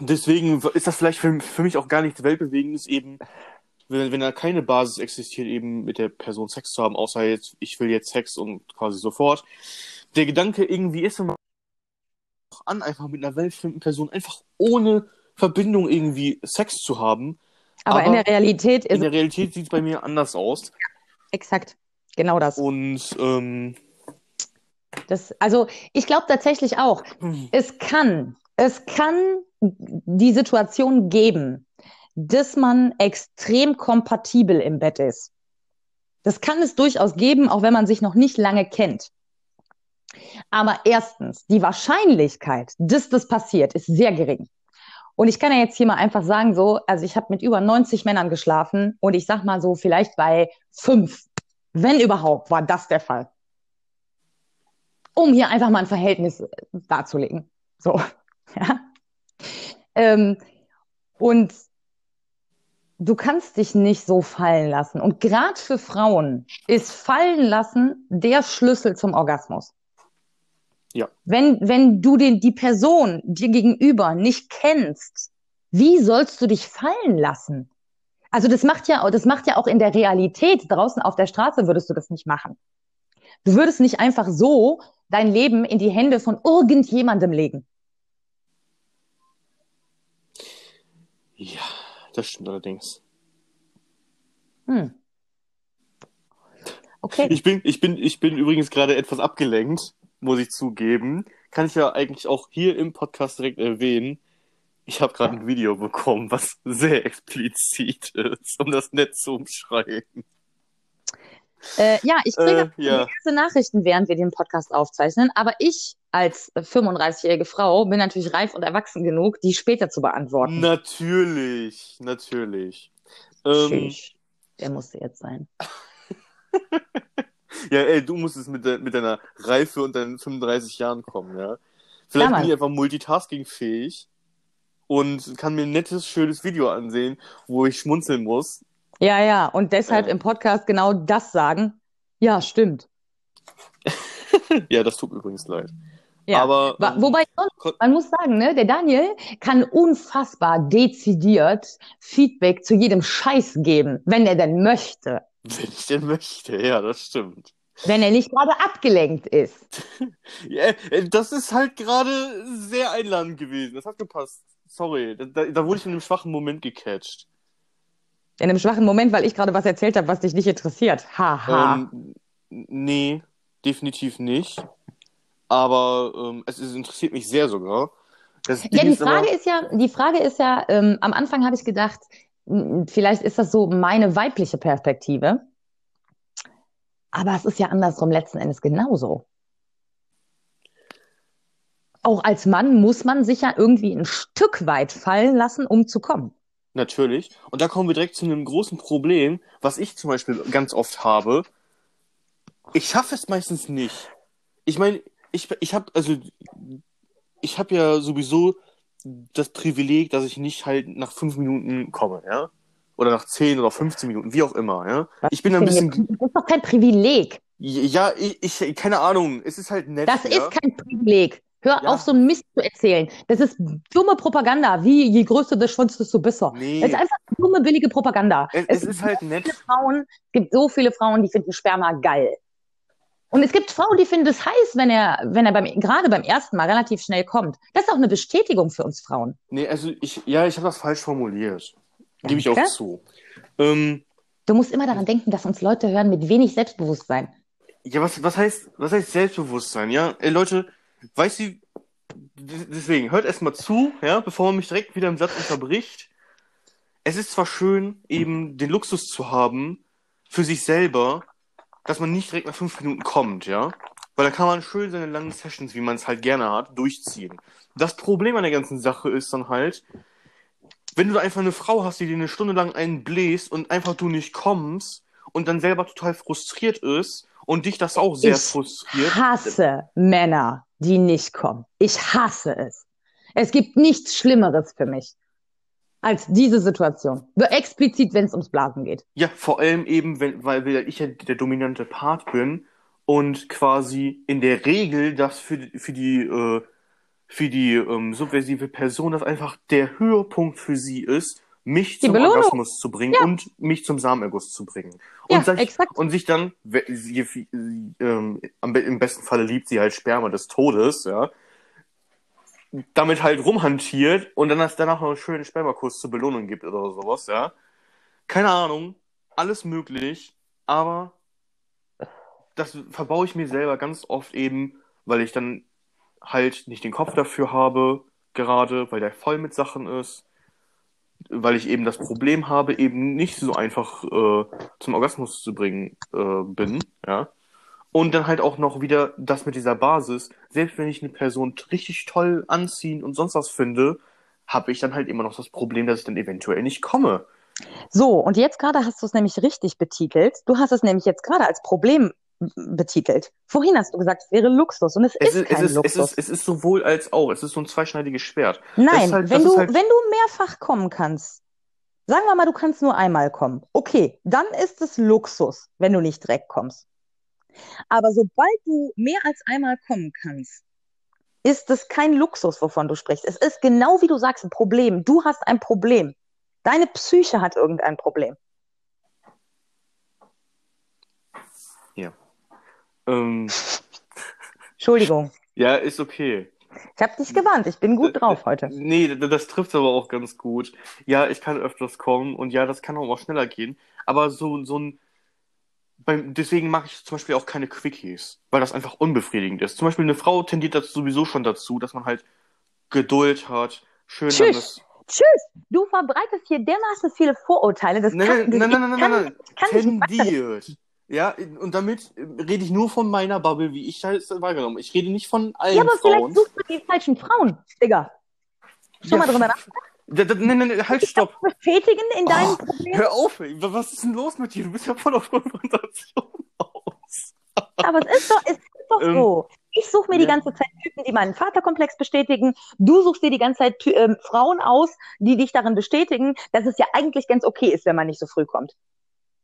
deswegen ist das vielleicht für, für mich auch gar nichts Weltbewegendes, eben, wenn, wenn da keine Basis existiert, eben mit der Person Sex zu haben, außer jetzt, ich will jetzt Sex und quasi sofort. Der Gedanke irgendwie ist immer an, einfach mit einer weltfremden Person, einfach ohne Verbindung irgendwie Sex zu haben. Aber, in Aber der Realität ist In der Realität sieht es bei mir anders aus. exakt genau das. Und ähm, Das, also ich glaube tatsächlich auch, es kann, es kann die Situation geben, dass man extrem kompatibel im Bett ist. Das kann es durchaus geben, auch wenn man sich noch nicht lange kennt. Aber erstens, die Wahrscheinlichkeit, dass das passiert, ist sehr gering. Und ich kann ja jetzt hier mal einfach sagen, so, also ich habe mit über 90 Männern geschlafen und ich sag mal so, vielleicht bei fünf, wenn überhaupt, war das der Fall um hier einfach mal ein Verhältnis äh, darzulegen. So, ja. Ähm, und du kannst dich nicht so fallen lassen. Und gerade für Frauen ist fallen lassen der Schlüssel zum Orgasmus. Ja. Wenn, wenn du den, die Person dir gegenüber nicht kennst, wie sollst du dich fallen lassen? Also das macht ja, das macht ja auch in der Realität draußen auf der Straße würdest du das nicht machen. Du würdest nicht einfach so dein Leben in die Hände von irgendjemandem legen. ja, das stimmt allerdings. Hm. Okay. Ich bin, ich bin, ich bin übrigens gerade etwas abgelenkt, muss ich zugeben. Kann ich ja eigentlich auch hier im Podcast direkt erwähnen. Ich habe gerade ein Video bekommen, was sehr explizit ist, um das nett zu umschreiben. Äh, ja, ich kriege Äh, ja. diverse Nachrichten, während wir den Podcast aufzeichnen, aber ich als 35-jährige Frau bin natürlich reif und erwachsen genug, die später zu beantworten. Natürlich, natürlich. Ähm. Der musste jetzt sein. ja, ey, du musst es mit, de mit deiner Reife und deinen 35 Jahren kommen, ja. Vielleicht Mann. bin ich einfach multitaskingfähig und kann mir ein nettes, schönes Video ansehen, wo ich schmunzeln muss. Ja, ja, und deshalb Ja. im Podcast genau das sagen. Ja, stimmt. ja, das tut mir übrigens leid. Ja. Aber ähm, Wobei, man muss sagen, ne, der Daniel kann unfassbar dezidiert Feedback zu jedem Scheiß geben, wenn er denn möchte. wenn ich denn möchte, ja, das stimmt. Wenn er nicht gerade abgelenkt ist. Ja, äh, das ist halt gerade sehr einladend gewesen. Das hat gepasst. Sorry, da, da, wurde ich in einem schwachen Moment gecatcht. In einem schwachen Moment, weil ich gerade was erzählt habe, was dich nicht interessiert. Haha. Ähm, nee, definitiv nicht. Aber ähm, es, es interessiert mich sehr sogar. Ja, die ist aber- Frage ist ja, die Frage ist ja, ähm, am Anfang habe ich gedacht, vielleicht ist das so meine weibliche Perspektive. Aber es ist ja andersrum letzten Endes genauso. Auch als Mann muss man sich ja irgendwie ein Stück weit fallen lassen, um zu kommen. Natürlich. Und da kommen wir direkt zu einem großen Problem, was ich zum Beispiel ganz oft habe. Ich schaffe es meistens nicht. Ich meine, ich, ich habe also ich habe ja sowieso das Privileg, dass ich nicht halt nach fünf Minuten komme, ja? Oder nach zehn oder 15 Minuten, wie auch immer, ja? Ich bin ein bisschen, Das ist doch kein Privileg. ja, ich, ich keine Ahnung, es ist halt nett, Das ja? ist kein Privileg. Hör Ja. auf, so einen Mist zu erzählen. Das ist dumme Propaganda. Wie, je größer der Schwanz, desto besser. Nee. Das ist einfach dumme, billige Propaganda. Es, es ist halt nett. viele Frauen, es gibt so viele Frauen, die finden Sperma geil. Und es gibt Frauen, die finden es heiß, wenn er, wenn er beim, gerade beim ersten Mal relativ schnell kommt. Das ist auch eine Bestätigung für uns Frauen. Nee, also ich, ja, ich habe das falsch formuliert. Gebe ich auch zu. Ähm, Du musst immer daran denken, dass uns Leute hören mit wenig Selbstbewusstsein. Ja, was, was heißt, was heißt Selbstbewusstsein, ja? Ey, Leute, weißt du, deswegen, hört erstmal zu, ja, bevor man mich direkt wieder im Satz unterbricht. Es ist zwar schön, eben den Luxus zu haben, für sich selber, dass man nicht direkt nach fünf Minuten kommt, ja? Weil da kann man schön seine langen Sessions, wie man es halt gerne hat, durchziehen. Das Problem an der ganzen Sache ist dann halt, wenn du da einfach eine Frau hast, die dir eine Stunde lang einen bläst und einfach du nicht kommst und dann selber total frustriert ist und dich das auch sehr Ich frustriert. hasse Männer, die nicht kommen. Ich hasse es. Es gibt nichts Schlimmeres für mich als diese Situation. Explizit, wenn es ums Blasen geht. Ja, vor allem eben, wenn, weil weil ich ja der dominante Part bin und quasi in der Regel das für, die- für die, äh, für die ähm, subversive Person das einfach der Höhepunkt für sie ist, mich Die zum Belohnung. Orgasmus zu bringen Ja. und mich zum Samenerguss zu bringen. Ja, Und, sich, exakt. und sich dann, sie, be- im besten Falle liebt sie halt Sperma des Todes, ja, damit halt rumhantiert und dann das danach noch einen schönen Spermakuss zur Belohnung gibt oder sowas, ja. Keine Ahnung, alles möglich, aber das verbaue ich mir selber ganz oft eben, weil ich dann halt nicht den Kopf dafür habe, gerade, weil der voll mit Sachen ist, weil ich eben das Problem habe, eben nicht so einfach äh, zum Orgasmus zu bringen äh, bin, ja. Und dann halt auch noch wieder das mit dieser Basis, selbst wenn ich eine Person richtig toll anziehen und sonst was finde, habe ich dann halt immer noch das Problem, dass ich dann eventuell nicht komme. So, und jetzt gerade hast du es nämlich richtig betitelt. Du hast es nämlich jetzt gerade als Problem betitelt. Vorhin hast du gesagt, es wäre Luxus und es, Es ist ist, es, kein ist, es, Luxus. ist, es ist sowohl als auch. Es ist so ein zweischneidiges Schwert. Nein, ist halt- wenn du, ist halt- wenn du mehrfach kommen kannst, sagen wir mal, du kannst nur einmal kommen. Okay, dann ist es Luxus, wenn du nicht direkt kommst. Aber sobald du mehr als einmal kommen kannst, ist es kein Luxus, wovon du sprichst. Es ist genau wie du sagst, ein Problem. Du hast ein Problem. Deine Psyche hat irgendein Problem. Ähm, Entschuldigung. ja, ist okay. Ich habe dich gewarnt. Ich bin gut drauf heute. Nee, d- das trifft aber auch ganz gut. Ja, ich kann öfters kommen und ja, das kann auch mal schneller gehen. Aber so, so ein. Beim, deswegen mache ich zum Beispiel auch keine Quickies, weil das einfach unbefriedigend ist. Zum Beispiel eine Frau tendiert das sowieso schon dazu, dass man halt Geduld hat, schön Tschüss. Tschüss. Du verbreitest hier dermaßen viele Vorurteile. Das Nein, kann, nein, nein, nein, nein, nein, nein. Tendiert. Ja, und damit rede ich nur von meiner Bubble, wie ich das wahrgenommen habe. Ich rede nicht von allen Ja, aber Frauen. vielleicht suchst du die falschen Frauen, Digga. Schon mal drüber nach. Da, da, nee, nee, halt, stopp. Bestätigen in deinem Oh, Problem. hör auf, ey. Was ist denn los mit dir? Du bist ja voll auf Konfrontation aus. Aber es ist doch, es ist doch Ähm, so. Ich suche mir die ja. ganze Zeit Typen, die meinen Vaterkomplex bestätigen. Du suchst dir die ganze Zeit ähm, Frauen aus, die dich darin bestätigen, dass es ja eigentlich ganz okay ist, wenn man nicht so früh kommt.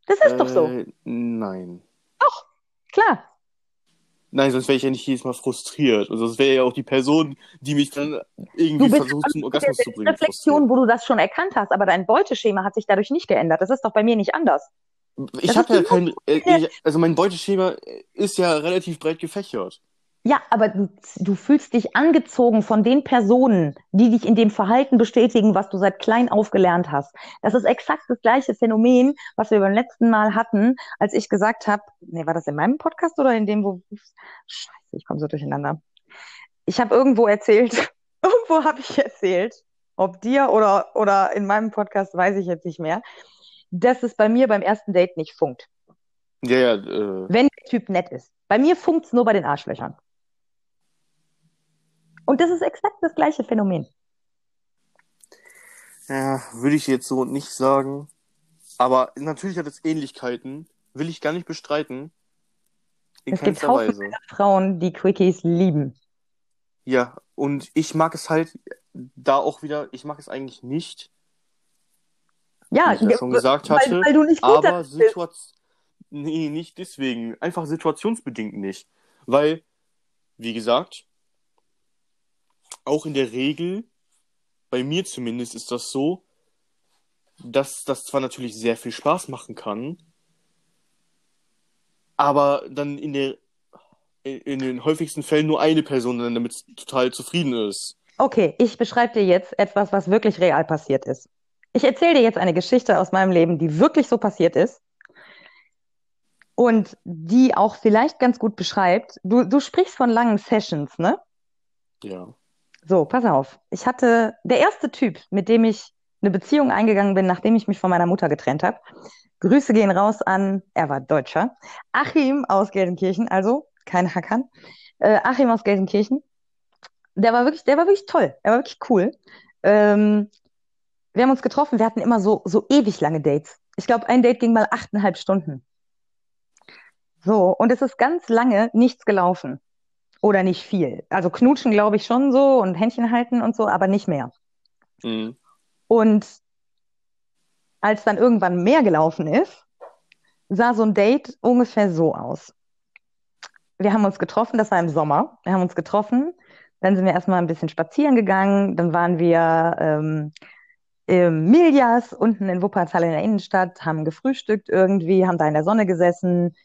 Das ist doch so. Äh, Nein. Klar. Nein, sonst wäre ich ja nicht jedes Mal frustriert. Und sonst wäre ja auch die Person, die mich dann irgendwie versucht, zum der Orgasmus zu bringen. Reflexion, wo du das schon erkannt hast, aber dein Beuteschema hat sich dadurch nicht geändert. Das ist doch bei mir nicht anders. Ich Das habe ja kein, äh, ich, also mein Beuteschema ist ja relativ breit gefächert. Ja, aber du, du fühlst dich angezogen von den Personen, die dich in dem Verhalten bestätigen, was du seit klein auf gelernt hast. Das ist exakt das gleiche Phänomen, was wir beim letzten Mal hatten, als ich gesagt habe, nee, war das in meinem Podcast oder in dem, wo, scheiße, ich komme so durcheinander. Ich habe irgendwo erzählt, irgendwo habe ich erzählt, ob dir oder, oder in meinem Podcast, weiß ich jetzt nicht mehr, dass es bei mir beim ersten Date nicht funkt, Ja, ja, äh, wenn der Typ nett ist. Bei mir funkt's nur bei den Arschlöchern. Und das ist exakt das gleiche Phänomen. ja, würde ich jetzt so nicht sagen. Aber natürlich hat es Ähnlichkeiten. Will ich gar nicht bestreiten. In Es gibt Haufen. Frauen, die Quickies lieben. Ja, und ich mag es halt da auch wieder, ich mag es eigentlich nicht, Ja, wie ich ja schon gesagt weil, hatte, weil du nicht gut aber. Situation, nee, nicht deswegen, einfach situationsbedingt nicht, weil, wie gesagt, auch in der Regel, bei mir zumindest ist das so, dass das zwar natürlich sehr viel Spaß machen kann, aber dann in der in den häufigsten Fällen nur eine Person dann damit total zufrieden ist. Okay, ich beschreibe dir jetzt etwas, was wirklich real passiert ist. Ich erzähle dir jetzt eine Geschichte aus meinem Leben, die wirklich so passiert ist und die auch vielleicht ganz gut beschreibt. Du, du sprichst von langen Sessions, ne? Ja. So, pass auf. Ich hatte der erste Typ, mit dem ich eine Beziehung eingegangen bin, nachdem ich mich von meiner Mutter getrennt habe. Grüße gehen raus an, er war Deutscher, Achim aus Gelsenkirchen, also kein Hackern. Äh, Achim aus Gelsenkirchen. Der war wirklich, der war wirklich toll. Er war wirklich cool. Ähm, wir haben uns getroffen, wir hatten immer so, so ewig lange Dates. Ich glaube, ein Date ging mal achteinhalb Stunden. So, und es ist ganz lange nichts gelaufen. Oder nicht viel. Also knutschen glaube ich schon so und Händchen halten und so, aber nicht mehr. Mhm. Und als dann irgendwann mehr gelaufen ist, sah so ein Date ungefähr so aus. Wir haben uns getroffen, das war im Sommer. Wir haben uns getroffen, dann sind wir erstmal ein bisschen spazieren gegangen, dann waren wir ähm, im Miljas unten in Wuppertal in der Innenstadt, haben gefrühstückt irgendwie, haben da in der Sonne gesessen.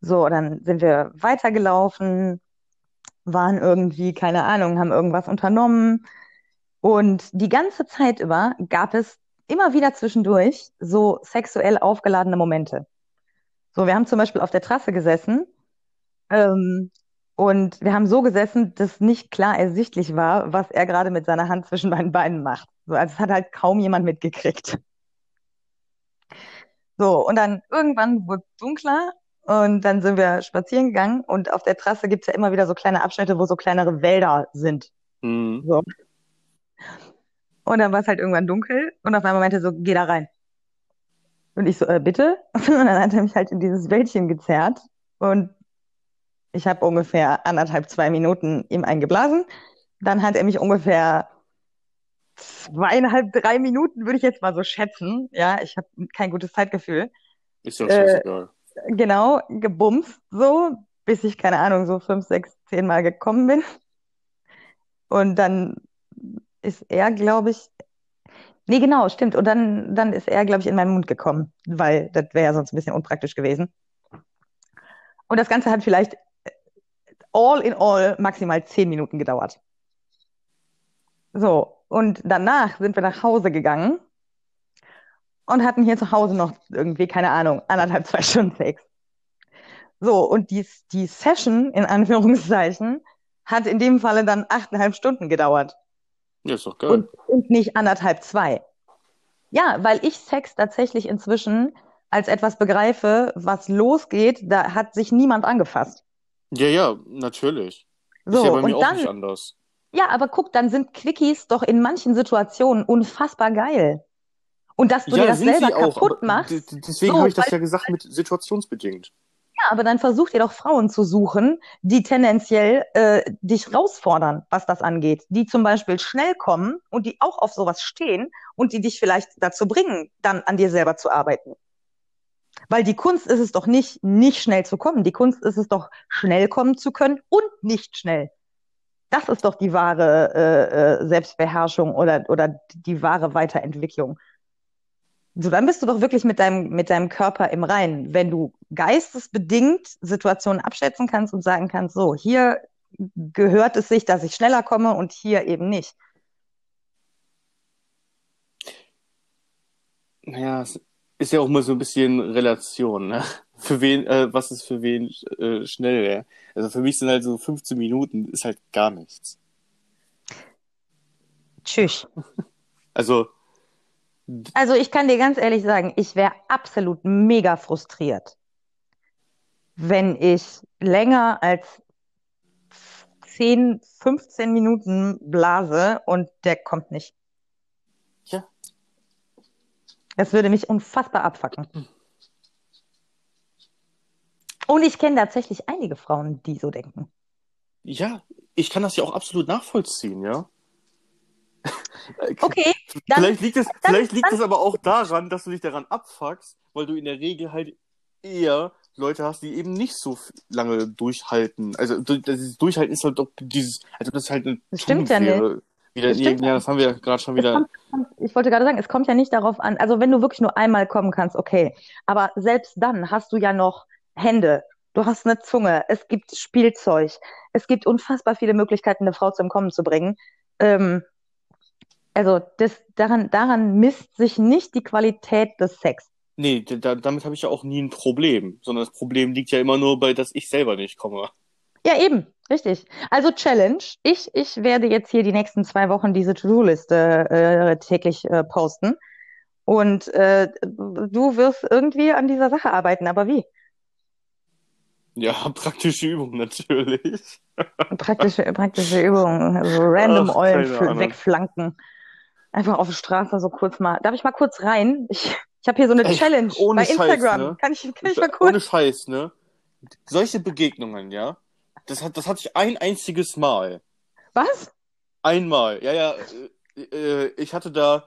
So, dann sind wir weitergelaufen, waren irgendwie, keine Ahnung, haben irgendwas unternommen. Und die ganze Zeit über gab es immer wieder zwischendurch so sexuell aufgeladene Momente. So, wir haben zum Beispiel auf der Trasse gesessen ähm, und wir haben so gesessen, dass nicht klar ersichtlich war, was er gerade mit seiner Hand zwischen meinen Beinen macht. So, also es hat halt kaum jemand mitgekriegt. So, und dann irgendwann wurde es dunkler und dann sind wir spazieren gegangen und auf der Trasse gibt es ja immer wieder so kleine Abschnitte, wo so kleinere Wälder sind. Mhm. So. Und dann war es halt irgendwann dunkel und auf einmal meinte er so, geh da rein. Und ich so, äh, bitte? Und dann hat er mich halt in dieses Wäldchen gezerrt und ich habe ungefähr anderthalb, zwei Minuten ihm eingeblasen. Dann hat er mich ungefähr zweieinhalb, drei Minuten, würde ich jetzt mal so schätzen. Ja, ich habe kein gutes Zeitgefühl. Ist ja Äh, scheißegal. Genau, gebumst so, bis ich, keine Ahnung, so fünf, sechs, zehn Mal gekommen bin. Und dann ist er, glaube ich, nee, genau, stimmt. Und dann, dann ist er, glaube ich, in meinen Mund gekommen, weil das wäre ja sonst ein bisschen unpraktisch gewesen. Und das Ganze hat vielleicht äh, all in all maximal zehn Minuten gedauert. So, und danach sind wir nach Hause gegangen und hatten hier zu Hause noch irgendwie, keine Ahnung, anderthalb, zwei Stunden Sex. So, und die, die Session, in Anführungszeichen, hat in dem Falle dann achteinhalb Stunden gedauert Ja, ist doch geil. und, und nicht anderthalb, zwei. Ja, weil ich Sex tatsächlich inzwischen als etwas begreife, was losgeht, da hat sich niemand angefasst. Ja, ja, natürlich. So, Ist ja bei und mir auch dann, nicht anders. ja, aber guck, dann sind Quickies doch in manchen Situationen unfassbar geil. Und dass du dir Ja, das sind selber kaputt machst, deswegen so, habe ich das ja gesagt mit situationsbedingt. ja, aber dann versuch dir doch Frauen zu suchen, die tendenziell äh, dich herausfordern, was das angeht. Die zum Beispiel schnell kommen und die auch auf sowas stehen und die dich vielleicht dazu bringen, dann an dir selber zu arbeiten. Weil die Kunst ist es doch nicht, nicht schnell zu kommen. Die Kunst ist es doch, schnell kommen zu können und nicht schnell. Das ist doch die wahre äh, äh, Selbstbeherrschung oder, oder die wahre Weiterentwicklung. So, dann bist du doch wirklich mit deinem, mit deinem Körper im Reinen, wenn du geistesbedingt Situationen abschätzen kannst und sagen kannst, so, hier gehört es sich, dass ich schneller komme und hier eben nicht. Naja, es ist ja auch mal so ein bisschen Relation, ne? Für wen, äh, was ist für wen äh, schnell, ja? Also für mich sind halt so 15 Minuten ist halt gar nichts. Tschüss. Also, Also ich kann dir ganz ehrlich sagen, ich wäre absolut mega frustriert, wenn ich länger als 10, 15 Minuten blase und der kommt nicht. ja, Das würde mich unfassbar abfacken. Und ich kenne tatsächlich einige Frauen, die so denken. ja, ich kann das ja auch absolut nachvollziehen, ja. Okay, dann, Vielleicht liegt es, dann, vielleicht liegt es aber auch daran, dass du dich daran abfuckst, weil du in der Regel halt eher Leute hast, die eben nicht so lange durchhalten. Also das Durchhalten ist halt doch dieses, also das ist halt eine das stimmt ja nicht. Wieder, Das stimmt ja, das haben wir ja gerade schon wieder. kommt- ich wollte gerade sagen, es kommt ja nicht darauf an, also wenn du wirklich nur einmal kommen kannst, okay. Aber selbst dann hast du ja noch Hände, du hast eine Zunge, es gibt Spielzeug, es gibt unfassbar viele Möglichkeiten, eine Frau zum Kommen zu bringen. Ähm, also das, daran, daran misst sich nicht die Qualität des Sex. Nee, da, damit habe ich ja auch nie ein Problem, sondern das Problem liegt ja immer nur bei, dass ich selber nicht komme. Ja, eben, richtig. Also Challenge. Ich, ich werde jetzt hier die nächsten zwei Wochen diese To-Do-Liste äh, täglich äh, posten. Und äh, du wirst irgendwie an dieser Sache arbeiten, aber wie? Ja, praktische Übung natürlich. Praktische, praktische Übungen, also random Ach, Eulen wegflanken. Einfach auf der Straße so kurz mal. Darf ich mal kurz rein? Ich, ich habe hier so eine Ey, Challenge ohne bei Scheiß, Instagram. ne? Kann ich, kann ich mal kurz? Ohne Scheiß, ne? Solche Begegnungen, ja, das hat, das hatte ich ein einziges Mal. Was? Einmal, ja, ja. Äh, äh, ich hatte da,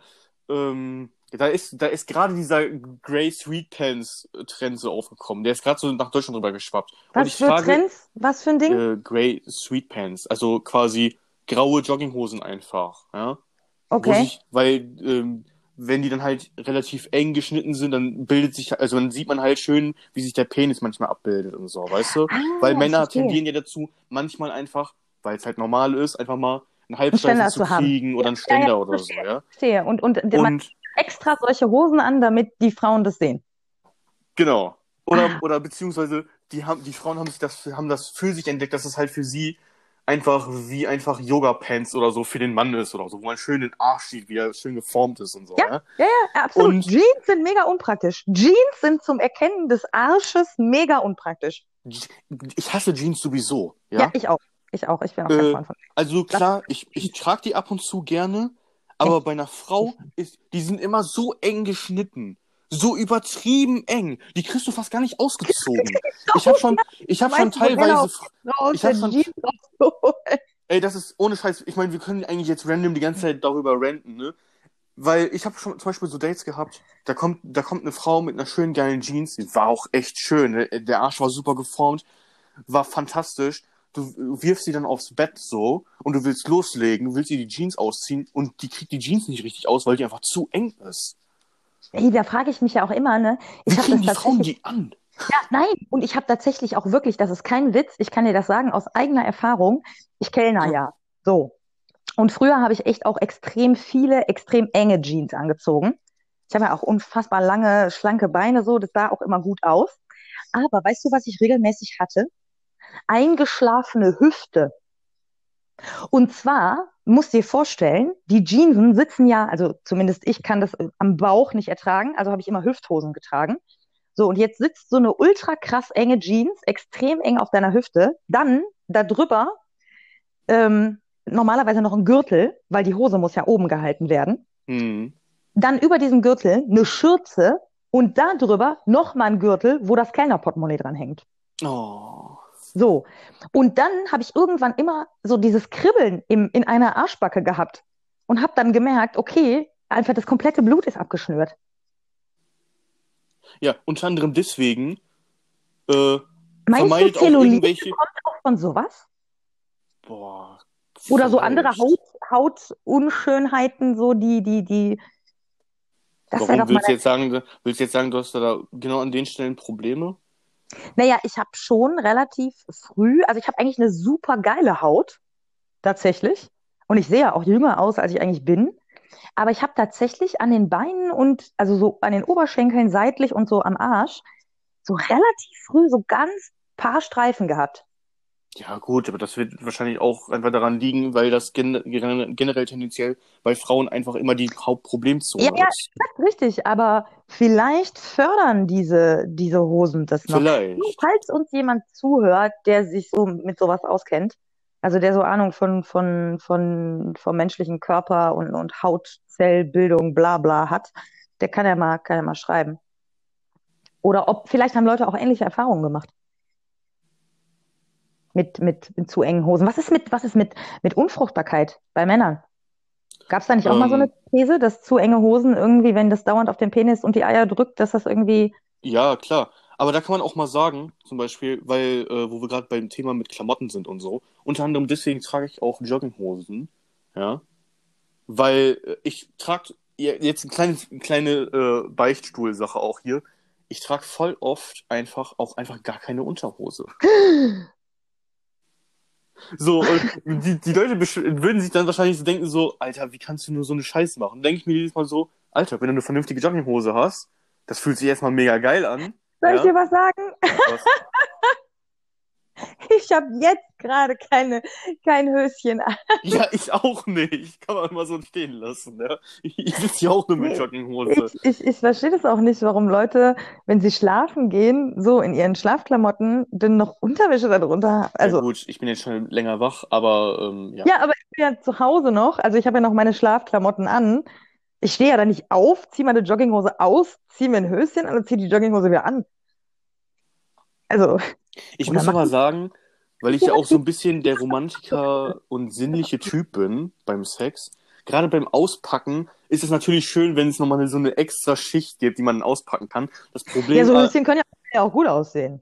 ähm, da ist, da ist gerade dieser Grey Sweet Pants Trend so aufgekommen. Der ist gerade so nach Deutschland rüber geschwappt. Was für frage, Trends? Was für ein Ding? äh, Grey Sweet Pants, also quasi graue Jogginghosen einfach, ja. Okay. sich, weil, ähm, wenn die dann halt relativ eng geschnitten sind, dann bildet sich, also dann sieht man halt schön, wie sich der Penis manchmal abbildet und so, weißt du? Weil Ah, ich Männer tendieren ja dazu, manchmal einfach, weil es halt normal ist, einfach mal einen Ständer Halbsteifen zu zu haben. kriegen oder einen Ja, ja, Ständer oder so, verstehe. ja. Verstehe. Und, und man Und extra solche Hosen an, damit die Frauen das sehen. genau. Oder, Ah. oder beziehungsweise die haben, die Frauen haben sich das, haben das für sich entdeckt, dass es halt für sie einfach wie einfach Yoga-Pants oder so für den Mann ist oder so, wo man schön den Arsch sieht, wie er schön geformt ist und so, Ja, ja. ja, ja, absolut. Und- Jeans sind mega unpraktisch. Jeans sind zum Erkennen des Arsches mega unpraktisch. Ich hasse Jeans sowieso, Ja, ja. ich auch. Ich auch. Ich bin auch kein Äh, Freund von. Also klar, ich, ich trage die ab und zu gerne, aber bei einer Frau ist, die sind immer so eng geschnitten. So übertrieben eng. Die kriegst du fast gar nicht ausgezogen. Ich habe schon, ich habe schon teilweise, ich hab schon- ey, das ist ohne Scheiß. Ich meine, wir können eigentlich jetzt random die ganze Zeit darüber ranten, ne? Weil ich habe schon zum Beispiel so Dates gehabt, da kommt, da kommt eine Frau mit einer schönen geilen Jeans, die war auch echt schön, ne? der Arsch war super geformt, war fantastisch. Du wirfst sie dann aufs Bett so und du willst loslegen, du willst ihr die Jeans ausziehen und die kriegt die Jeans nicht richtig aus, weil die einfach zu eng ist. Ey, da frage ich mich ja auch immer, ne? Ich habe das die Frauen die an? Ja, nein. Und ich habe tatsächlich auch wirklich, das ist kein Witz, ich kann dir das sagen aus eigener Erfahrung. Ich kellner Ja. ja. So. Und früher habe ich echt auch extrem viele, extrem enge Jeans angezogen. Ich habe ja auch unfassbar lange, schlanke Beine, so. Das sah auch immer gut aus. Aber weißt du, was ich regelmäßig hatte? Eingeschlafene Hüfte. Und zwar, musst dir vorstellen, die Jeansen sitzen ja, also zumindest ich kann das am Bauch nicht ertragen, also habe ich immer Hüfthosen getragen. So, und jetzt sitzt so eine ultra krass enge Jeans, extrem eng auf deiner Hüfte, dann da drüber ähm, normalerweise noch ein Gürtel, weil die Hose muss ja oben gehalten werden. Hm. Dann über diesem Gürtel eine Schürze und da drüber nochmal ein Gürtel, wo das Kellnerportemonnaie dran hängt. Oh. So. Und dann habe ich irgendwann immer so dieses Kribbeln im, in einer Arschbacke gehabt und habe dann gemerkt, okay, einfach das komplette Blut ist abgeschnürt. Ja, unter anderem deswegen äh, Meinst du, vermeidet auch Zellulite irgendwelche. kommt auch von sowas? Boah. Oder so andere. Haut, Hautunschönheiten, so die, die, die. Das Warum willst du jetzt sagen, willst du jetzt sagen, du hast da genau an den Stellen Probleme? Naja, ich habe schon relativ früh, also ich habe eigentlich eine super geile Haut, tatsächlich. Und ich sehe ja auch jünger aus, als ich eigentlich bin. Aber ich habe tatsächlich an den Beinen und, also so an den Oberschenkeln seitlich und so am Arsch, so relativ früh so ganz paar Streifen gehabt. Ja, gut, aber das wird wahrscheinlich auch einfach daran liegen, weil das gen gen- generell tendenziell bei Frauen einfach immer die Hauptproblemzone Ja, ja, ist. Richtig, aber vielleicht fördern diese, diese Hosen das noch. Vielleicht. Falls uns jemand zuhört, der sich so mit sowas auskennt, also der so Ahnung von, von, von, vom menschlichen Körper und, und Hautzellbildung, bla bla hat, der kann ja mal, kann ja mal schreiben. Oder ob, vielleicht haben Leute auch ähnliche Erfahrungen gemacht. Mit, mit, mit zu engen Hosen. Was ist mit, was ist mit, mit Unfruchtbarkeit bei Männern? Gab es da nicht auch mal so Ähm, eine These, dass zu enge Hosen irgendwie, wenn das dauernd auf den Penis und die Eier drückt, dass das irgendwie. Ja, klar. Aber da kann man auch mal sagen, zum Beispiel, weil, äh, wo wir gerade beim Thema mit Klamotten sind und so, unter anderem deswegen trage ich auch Jogginghosen, ja, weil äh, ich trage, jetzt eine kleine, kleine äh, Beichtstuhlsache auch hier, ich trage voll oft einfach auch einfach gar keine Unterhose. So, und die, die Leute würden sich dann wahrscheinlich so denken, so, Alter, wie kannst du nur so eine Scheiße machen? Denke ich mir jedes Mal so, Alter, wenn du eine vernünftige Jogginghose hast, das fühlt sich erstmal mega geil an. Soll ich Ja. dir was sagen? Was? Ich habe jetzt gerade keine, kein Höschen an. Ja, ich auch nicht. Kann man mal so stehen lassen, ja. Ich, ich sitze hier auch nur mit Jogginghose. Ich, ich, ich verstehe das auch nicht, warum Leute, wenn sie schlafen gehen, so in ihren Schlafklamotten, dann noch Unterwäsche darunter haben. Ja Also, gut, ich bin jetzt schon länger wach, aber ähm, ja. ja, aber ich bin ja zu Hause noch. Also ich habe ja noch meine Schlafklamotten an. Ich stehe ja da nicht auf, ziehe meine Jogginghose aus, ziehe mir ein Höschen an und ziehe die Jogginghose wieder an. Also, Ich oder muss aber sagen, weil ich ja auch so ein bisschen der Romantiker und sinnliche Typ bin beim Sex, gerade beim Auspacken ist es natürlich schön, wenn es nochmal so eine extra Schicht gibt, die man auspacken kann. Das ja, Problem, so äh, Höschen können ja ja auch gut aussehen.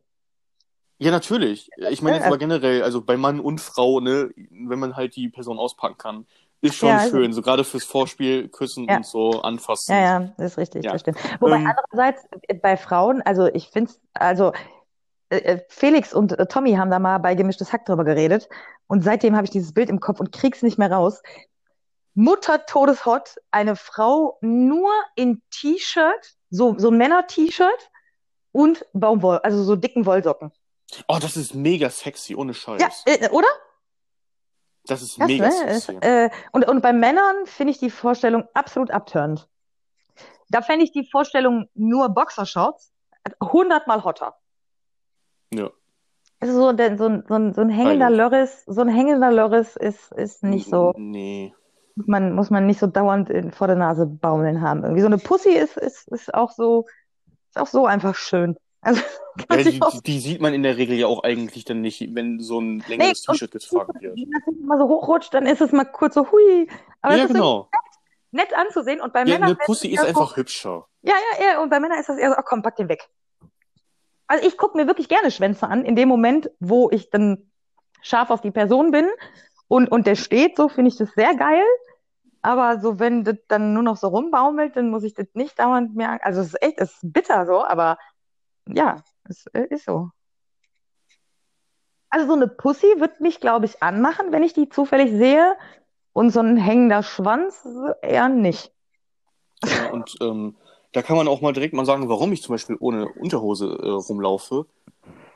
ja natürlich. Ich meine jetzt Ja, aber generell, also bei Mann und Frau, ne, wenn man halt die Person auspacken kann, ist schon Ja, also- schön. So gerade fürs Vorspiel, küssen Ja. und so anfassen. Ja, ja, das ist richtig, Ja. das stimmt. Wobei Ähm, andererseits äh, bei Frauen, also ich finde es, also Felix und äh, Tommy haben da mal bei Gemischtes Hack drüber geredet und seitdem habe ich dieses Bild im Kopf und krieg's nicht mehr raus. Mutter todeshot, eine Frau nur in T-Shirt, so, so ein Männer-T-Shirt und Baumwoll, also so dicken Wollsocken. Oh, das ist mega sexy, ohne Scheiß. Ja, äh, oder? Das ist Das, mega ne? Sexy. äh, und, und bei Männern finde ich die Vorstellung absolut abtörend. Da fände ich die Vorstellung nur Boxershorts hundertmal hotter. Ja. Also so, der, so, ein, so, ein, so ein hängender Freilich. Lörres, so ein hängender Lörres ist, ist nicht so, Nee. man, muss man nicht so dauernd in, vor der Nase baumeln haben. Irgendwie so eine Pussy ist, ist, ist auch so, ist auch so einfach schön. Also Ja, die, auch die, sieht man in der Regel ja auch eigentlich dann nicht, wenn so ein Nee, längeres und T-Shirt getragen wird. wenn das mal so hochrutscht, dann ist es mal kurz so hui. Aber Ja, genau. nett anzusehen und bei Ja, Männern eine Pussy ist einfach hübscher. ja, ja, ja, und bei Männern ist das eher so, ach komm, pack den weg. Also ich gucke mir wirklich gerne Schwänze an, in dem Moment, wo ich dann scharf auf die Person bin und, und der steht, so finde ich das sehr geil. Aber so, wenn das dann nur noch so rumbaumelt, dann muss ich das nicht dauernd mehr, an- also es ist echt, es ist bitter so, aber ja, es äh, ist so. Also so eine Pussy wird mich, glaube ich, anmachen, wenn ich die zufällig sehe. Und so ein hängender Schwanz eher nicht. Ja, und ähm, da kann man auch mal direkt mal sagen, warum ich zum Beispiel ohne Unterhose äh, rumlaufe.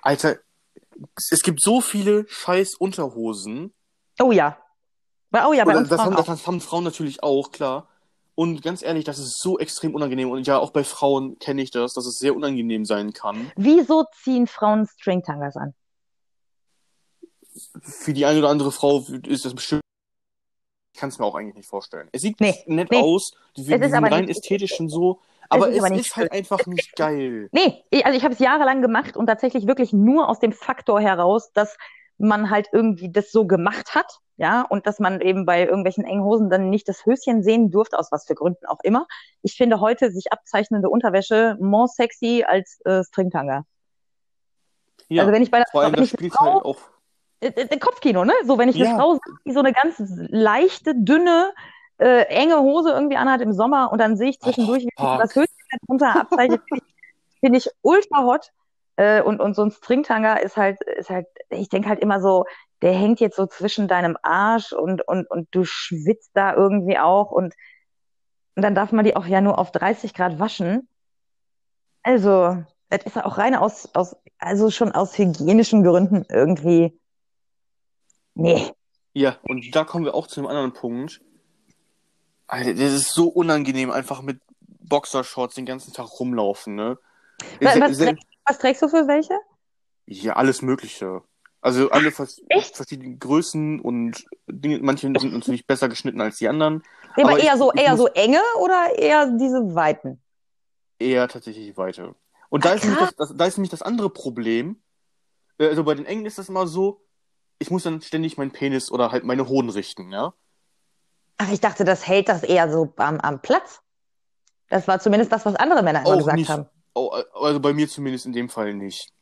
Alter, es, gibt so viele scheiß Unterhosen. Oh ja. Oh ja, bei uns das Frauen haben, das haben Frauen natürlich auch, klar. Und ganz ehrlich, das ist so extrem unangenehm. Und ja, auch bei Frauen kenne ich das, dass es sehr unangenehm sein kann. Wieso ziehen Frauen Stringtangas an? Für die eine oder andere Frau ist das bestimmt. Ich kann es mir auch eigentlich nicht vorstellen. Es sieht Nee, nett nee. aus, die, Es ist diesen aber rein nicht- ästhetischen so, aber ist es ist, halt einfach nicht geil. Nee, ich- also ich habe es jahrelang gemacht und tatsächlich wirklich nur aus dem Faktor heraus, dass man halt irgendwie das so gemacht hat, ja, und dass man eben bei irgendwelchen engen Hosen dann nicht das Höschen sehen durfte, aus was für Gründen auch immer. Ich finde heute sich abzeichnende Unterwäsche more sexy als äh, Stringtanga. Ja, Also wenn ich bei der vor allem das spielt Frau, halt auch. Äh, äh, Kopfkino, ne? So, wenn ich eine Ja. Frau sehe, die so eine ganz leichte, dünne, äh, enge Hose irgendwie anhat im Sommer und dann sehe ich zwischendurch, wie fuck. das Höschen drunter abzeichnet, finde ich, finde ich ultra hot. Äh, und, und so ein Stringtanga ist halt, ist halt, ich denke halt immer so, der hängt jetzt so zwischen deinem Arsch und, und, und du schwitzt da irgendwie auch und, und dann darf man die auch ja nur auf 30 Grad waschen. Also, das ist ja auch rein aus, aus, also schon aus hygienischen Gründen irgendwie, nee. Ja, und da kommen wir auch zu einem anderen Punkt. Alter, das ist so unangenehm, einfach mit Boxershorts den ganzen Tag rumlaufen, ne? Was, was, trägst, was trägst du für welche? Ja, alles Mögliche. Also alle vers echt? verschiedenen Größen und Dinge, manche sind natürlich besser geschnitten als die anderen. Nee, aber Aber ich- eher so, ich eher so enge oder eher diese weiten? Eher tatsächlich weiter. Und da Ach, ist, nämlich das, das, da ist nämlich das andere Problem. Äh, Also bei den engen ist das immer so, ich muss dann ständig meinen Penis oder halt meine Hoden richten, ja? Ach, ich dachte, das hält das eher so am, am Platz. Das war zumindest das, was andere Männer immer Auch gesagt nicht. haben. Oh, also bei mir zumindest in dem Fall nicht.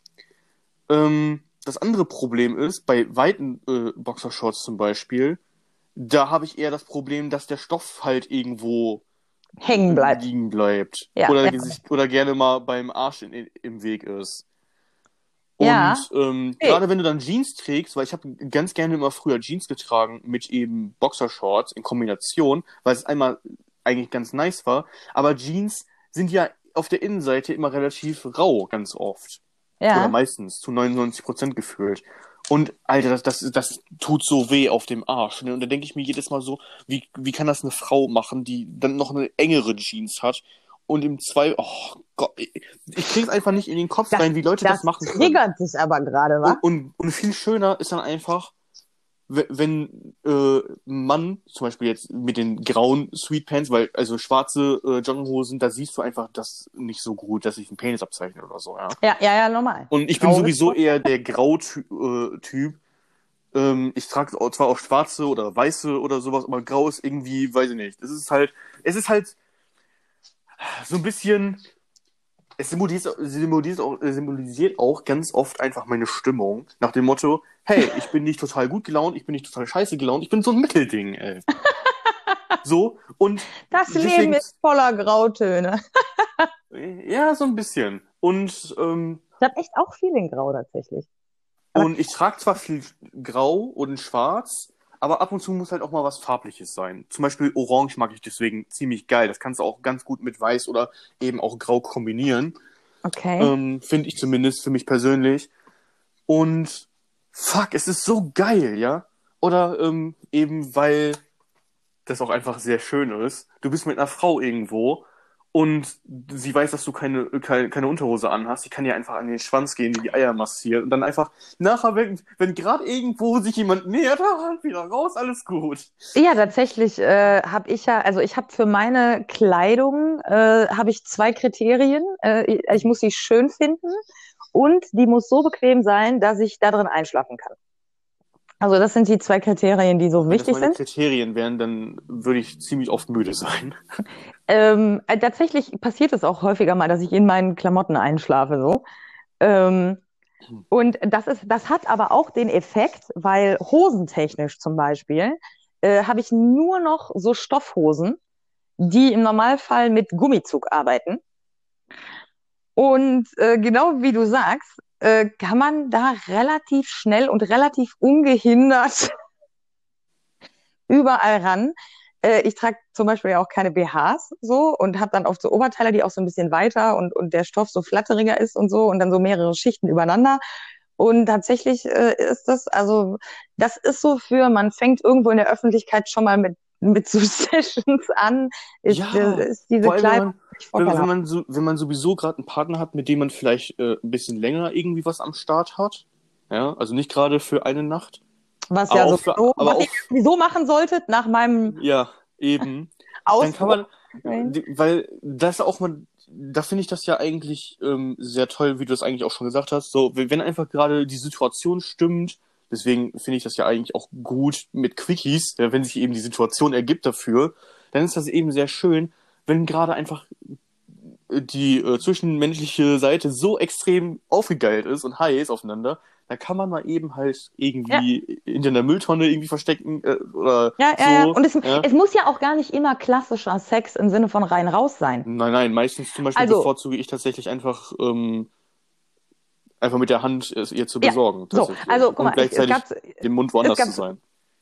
Ähm, das andere Problem ist, bei weiten äh, Boxershorts zum Beispiel, da habe ich eher das Problem, dass der Stoff halt irgendwo Hängen bleibt. liegen bleibt. Ja, oder, ja. sich, oder gerne mal beim Arsch in, in, im Weg ist. Und Ja. ähm, Hey. gerade wenn du dann Jeans trägst, weil ich habe ganz gerne immer früher Jeans getragen mit eben Boxershorts in Kombination, weil es einmal eigentlich ganz nice war, aber Jeans sind ja auf der Innenseite immer relativ rau, ganz oft. Oder Ja. meistens, zu 99 Prozent gefühlt. Und Alter, das, das, das tut so weh auf dem Arsch. Ne? Und da denke ich mir jedes Mal so, wie, wie kann das eine Frau machen, die dann noch eine engere Jeans hat und im zwei, oh ich, ich krieg's einfach nicht in den Kopf Das- rein, wie Leute das, Das machen können. triggert dich aber gerade, wa? Und, und, und viel schöner ist dann einfach, we- wenn äh, ein Mann, zum Beispiel jetzt mit den grauen Sweetpants, weil also schwarze äh, Jogginghosen, da siehst du einfach das nicht so gut, dass sich ein Penis abzeichnet oder so, ja. Ja, ja, ja, normal. Und ich bin Grau sowieso eher der Grau-Typ. Äh, ähm, ich trage zwar auch schwarze oder weiße oder sowas, aber grau ist irgendwie, weiß ich nicht. Es ist halt, es ist halt so ein bisschen, es symbolisiert, symbolisiert, auch, äh, symbolisiert auch ganz oft einfach meine Stimmung. Nach dem Motto, hey, ich bin nicht total gut gelaunt, ich bin nicht total scheiße gelaunt, ich bin so ein Mittelding, ey. So, und Das Deswegen- Leben ist voller Grautöne. ja, so ein bisschen. Und ähm, Ich habe echt auch viel in Grau tatsächlich. Und ich trage zwar viel Grau und Schwarz, aber ab und zu muss halt auch mal was Farbliches sein. Zum Beispiel Orange mag ich deswegen ziemlich geil. Das kannst du auch ganz gut mit Weiß oder eben auch Grau kombinieren. Okay. Ähm, Finde ich zumindest für mich persönlich. Und fuck, es ist so geil, ja? Oder ähm, eben weil das auch einfach sehr schön ist. Du bist mit einer Frau irgendwo und sie weiß, dass du keine, keine, keine Unterhose anhast. Sie kann dir einfach an den Schwanz gehen, die die Eier massiert und dann einfach nachher, wenn, wenn gerade irgendwo sich jemand nähert, wieder raus, alles gut. Ja, tatsächlich äh, habe ich ja, also ich habe für meine Kleidung äh, habe ich zwei Kriterien. Äh, ich, muss sie schön finden und die muss so bequem sein, dass ich da drin einschlafen kann. Also das sind die zwei Kriterien, die so Wenn das wichtig meine sind. Kriterien wären, dann würde ich ziemlich oft müde sein. Ähm, äh, tatsächlich passiert es auch häufiger mal, dass ich in meinen Klamotten einschlafe so. Ähm, und das ist, das hat aber auch den Effekt, weil hosentechnisch zum Beispiel äh, habe ich nur noch so Stoffhosen, die im Normalfall mit Gummizug arbeiten. Und äh, genau wie du sagst, äh, kann man da relativ schnell und relativ ungehindert überall ran. Äh, ich trage zum Beispiel ja auch keine BHs so und habe dann oft so Oberteile, die auch so ein bisschen weiter und, und der Stoff so flatteriger ist und so und dann so mehrere Schichten übereinander. Und tatsächlich äh, ist das, also das ist so für, man fängt irgendwo in der Öffentlichkeit schon mal mit mit so Sessions an, ist, Ja, äh, ist diese allem, wenn wenn, man so, wenn man sowieso gerade einen Partner hat, mit dem man vielleicht äh, ein bisschen länger irgendwie was am Start hat. Ja, also nicht gerade für eine Nacht. Was aber ja so, so was auch- ihr sowieso machen solltet nach meinem Ja, eben. Dann kann man, weil das auch mal, da finde ich das ja eigentlich ähm, sehr toll, wie du es eigentlich auch schon gesagt hast. So, wenn einfach gerade die Situation stimmt, deswegen finde ich das ja eigentlich auch gut mit Quickies, ja, wenn sich eben die Situation ergibt dafür, dann ist das eben sehr schön, wenn gerade einfach äh, die äh, zwischenmenschliche Seite so extrem aufgegeilt ist und heiß aufeinander, da kann man mal eben halt irgendwie hinter einer Mülltonne irgendwie verstecken äh, oder Ja, ja, so. ja. Und es, ja. es muss ja auch gar nicht immer klassischer Sex im Sinne von rein raus sein. Nein, nein, meistens zum Beispiel Also- bevorzuge ich tatsächlich einfach, ähm, einfach mit der Hand es ihr zu Ja, besorgen. So, tatsächlich. also guck Und mal, es, es, gleichzeitig gab, den Mund woanders gab- zu sein.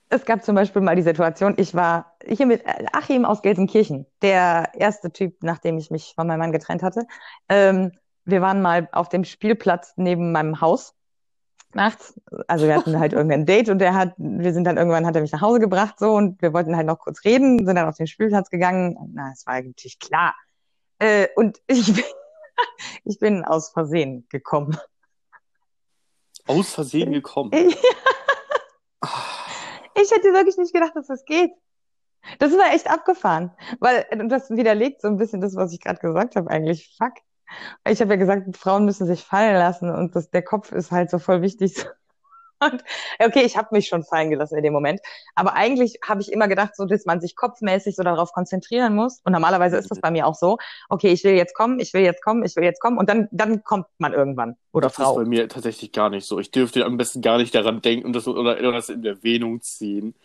es gab zum Beispiel mal die Situation, ich war hier mit Achim aus Gelsenkirchen, der erste Typ, nachdem ich mich von meinem Mann getrennt hatte. Ähm, wir waren mal auf dem Spielplatz neben meinem Haus nachts. Also wir hatten halt irgendein Date und der hat, wir sind dann irgendwann, hat er mich nach Hause gebracht so und wir wollten halt noch kurz reden, sind dann auf den Spielplatz gegangen. Na, es war eigentlich klar. Äh, und ich bin, ich bin aus Versehen gekommen. Aus Versehen gekommen. Ich hätte wirklich nicht gedacht, dass das geht. Das war echt abgefahren, weil und das widerlegt so ein bisschen das, was ich gerade gesagt habe eigentlich. Fuck. Ich habe ja gesagt, Frauen müssen sich fallen lassen und das, der Kopf ist halt so voll wichtig. Und okay, ich habe mich schon fallen gelassen in dem Moment, aber eigentlich habe ich immer gedacht, so dass man sich kopfmäßig so darauf konzentrieren muss. Und normalerweise ist das bei mir auch so. Okay, ich will jetzt kommen, ich will jetzt kommen, ich will jetzt kommen und dann dann kommt man irgendwann oder das ist Frau. bei mir tatsächlich gar nicht so. Ich dürfte am besten gar nicht daran denken und das oder, oder das in Erwähnung ziehen.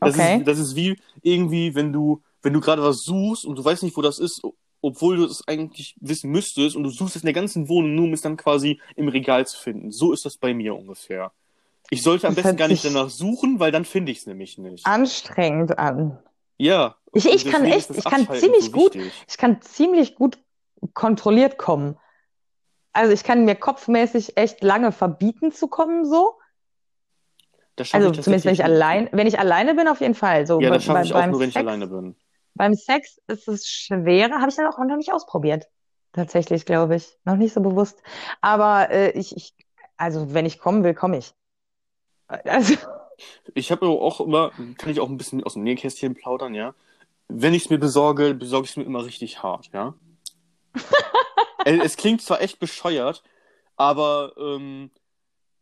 Das, Okay. ist, das ist wie irgendwie, wenn du, wenn du gerade was suchst und du weißt nicht, wo das ist, obwohl du es eigentlich wissen müsstest und du suchst es in der ganzen Wohnung, nur um es dann quasi im Regal zu finden. So ist das bei mir ungefähr. Ich sollte am Das besten gar nicht danach suchen, weil dann finde ich es nämlich nicht. Anstrengend an. Ja. Ich- ich kann echt- ich kann ziemlich so gut- ich kann ziemlich gut kontrolliert kommen. Also ich kann mir kopfmäßig echt lange verbieten zu kommen, so. Also zumindest wenn ich allein, wenn ich alleine bin, auf jeden Fall. So. Ja, bei- das schaffe bei- ich auch nur, wenn ich Sex, alleine bin. Beim Sex ist es schwerer, habe ich dann auch noch nicht ausprobiert. Tatsächlich, glaube ich. Noch nicht so bewusst. Aber äh, ich, ich, also wenn ich kommen will, komme ich. Also, Ich habe auch immer, kann ich auch ein bisschen aus dem Nähkästchen plaudern, ja. Wenn ich es mir besorge, besorge ich es mir immer richtig hart, ja. es, es klingt zwar echt bescheuert, aber ähm,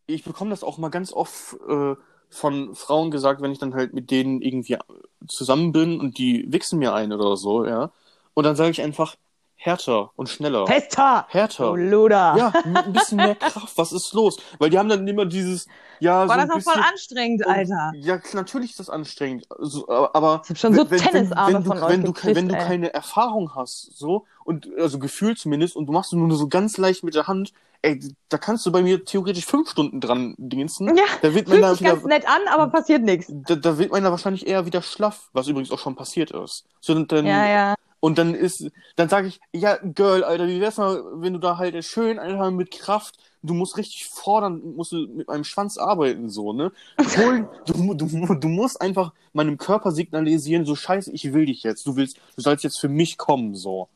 ich bekomme das auch mal ganz oft äh, von Frauen gesagt, wenn ich dann halt mit denen irgendwie zusammen bin und die wichsen mir ein oder so, ja. Und dann sage ich einfach härter und schneller. fester! Härter. Du Luder! Ja, ein bisschen mehr Kraft. Was ist los? Weil die haben dann immer dieses, ja, War so das auch voll anstrengend, und- Alter. Ja, klar, natürlich ist das anstrengend. Also, aber- Ich hab schon so wenn, wenn, Tennisarme wenn, du, von euch wenn, du, gekriegt, wenn du ey. keine Erfahrung hast, so, und also gefühlt zumindest, und du machst nur so ganz leicht mit der Hand, ey, da kannst du bei mir theoretisch fünf Stunden dran diensten. Ja, Da wird man fühlt da sich ganz nett an, aber passiert nichts. da, da wird man da wahrscheinlich eher wieder schlaff, was übrigens auch schon passiert ist. So, und dann, Ja, ja. Und dann ist, dann sage ich, ja, Girl, Alter, wie wär's mal, wenn du da halt schön, Alter, mit Kraft, du musst richtig fordern, musst du mit meinem Schwanz arbeiten, so, ne? Hol, du, du, du musst einfach meinem Körper signalisieren, so scheiße, ich will dich jetzt, du willst, du sollst jetzt für mich kommen, so.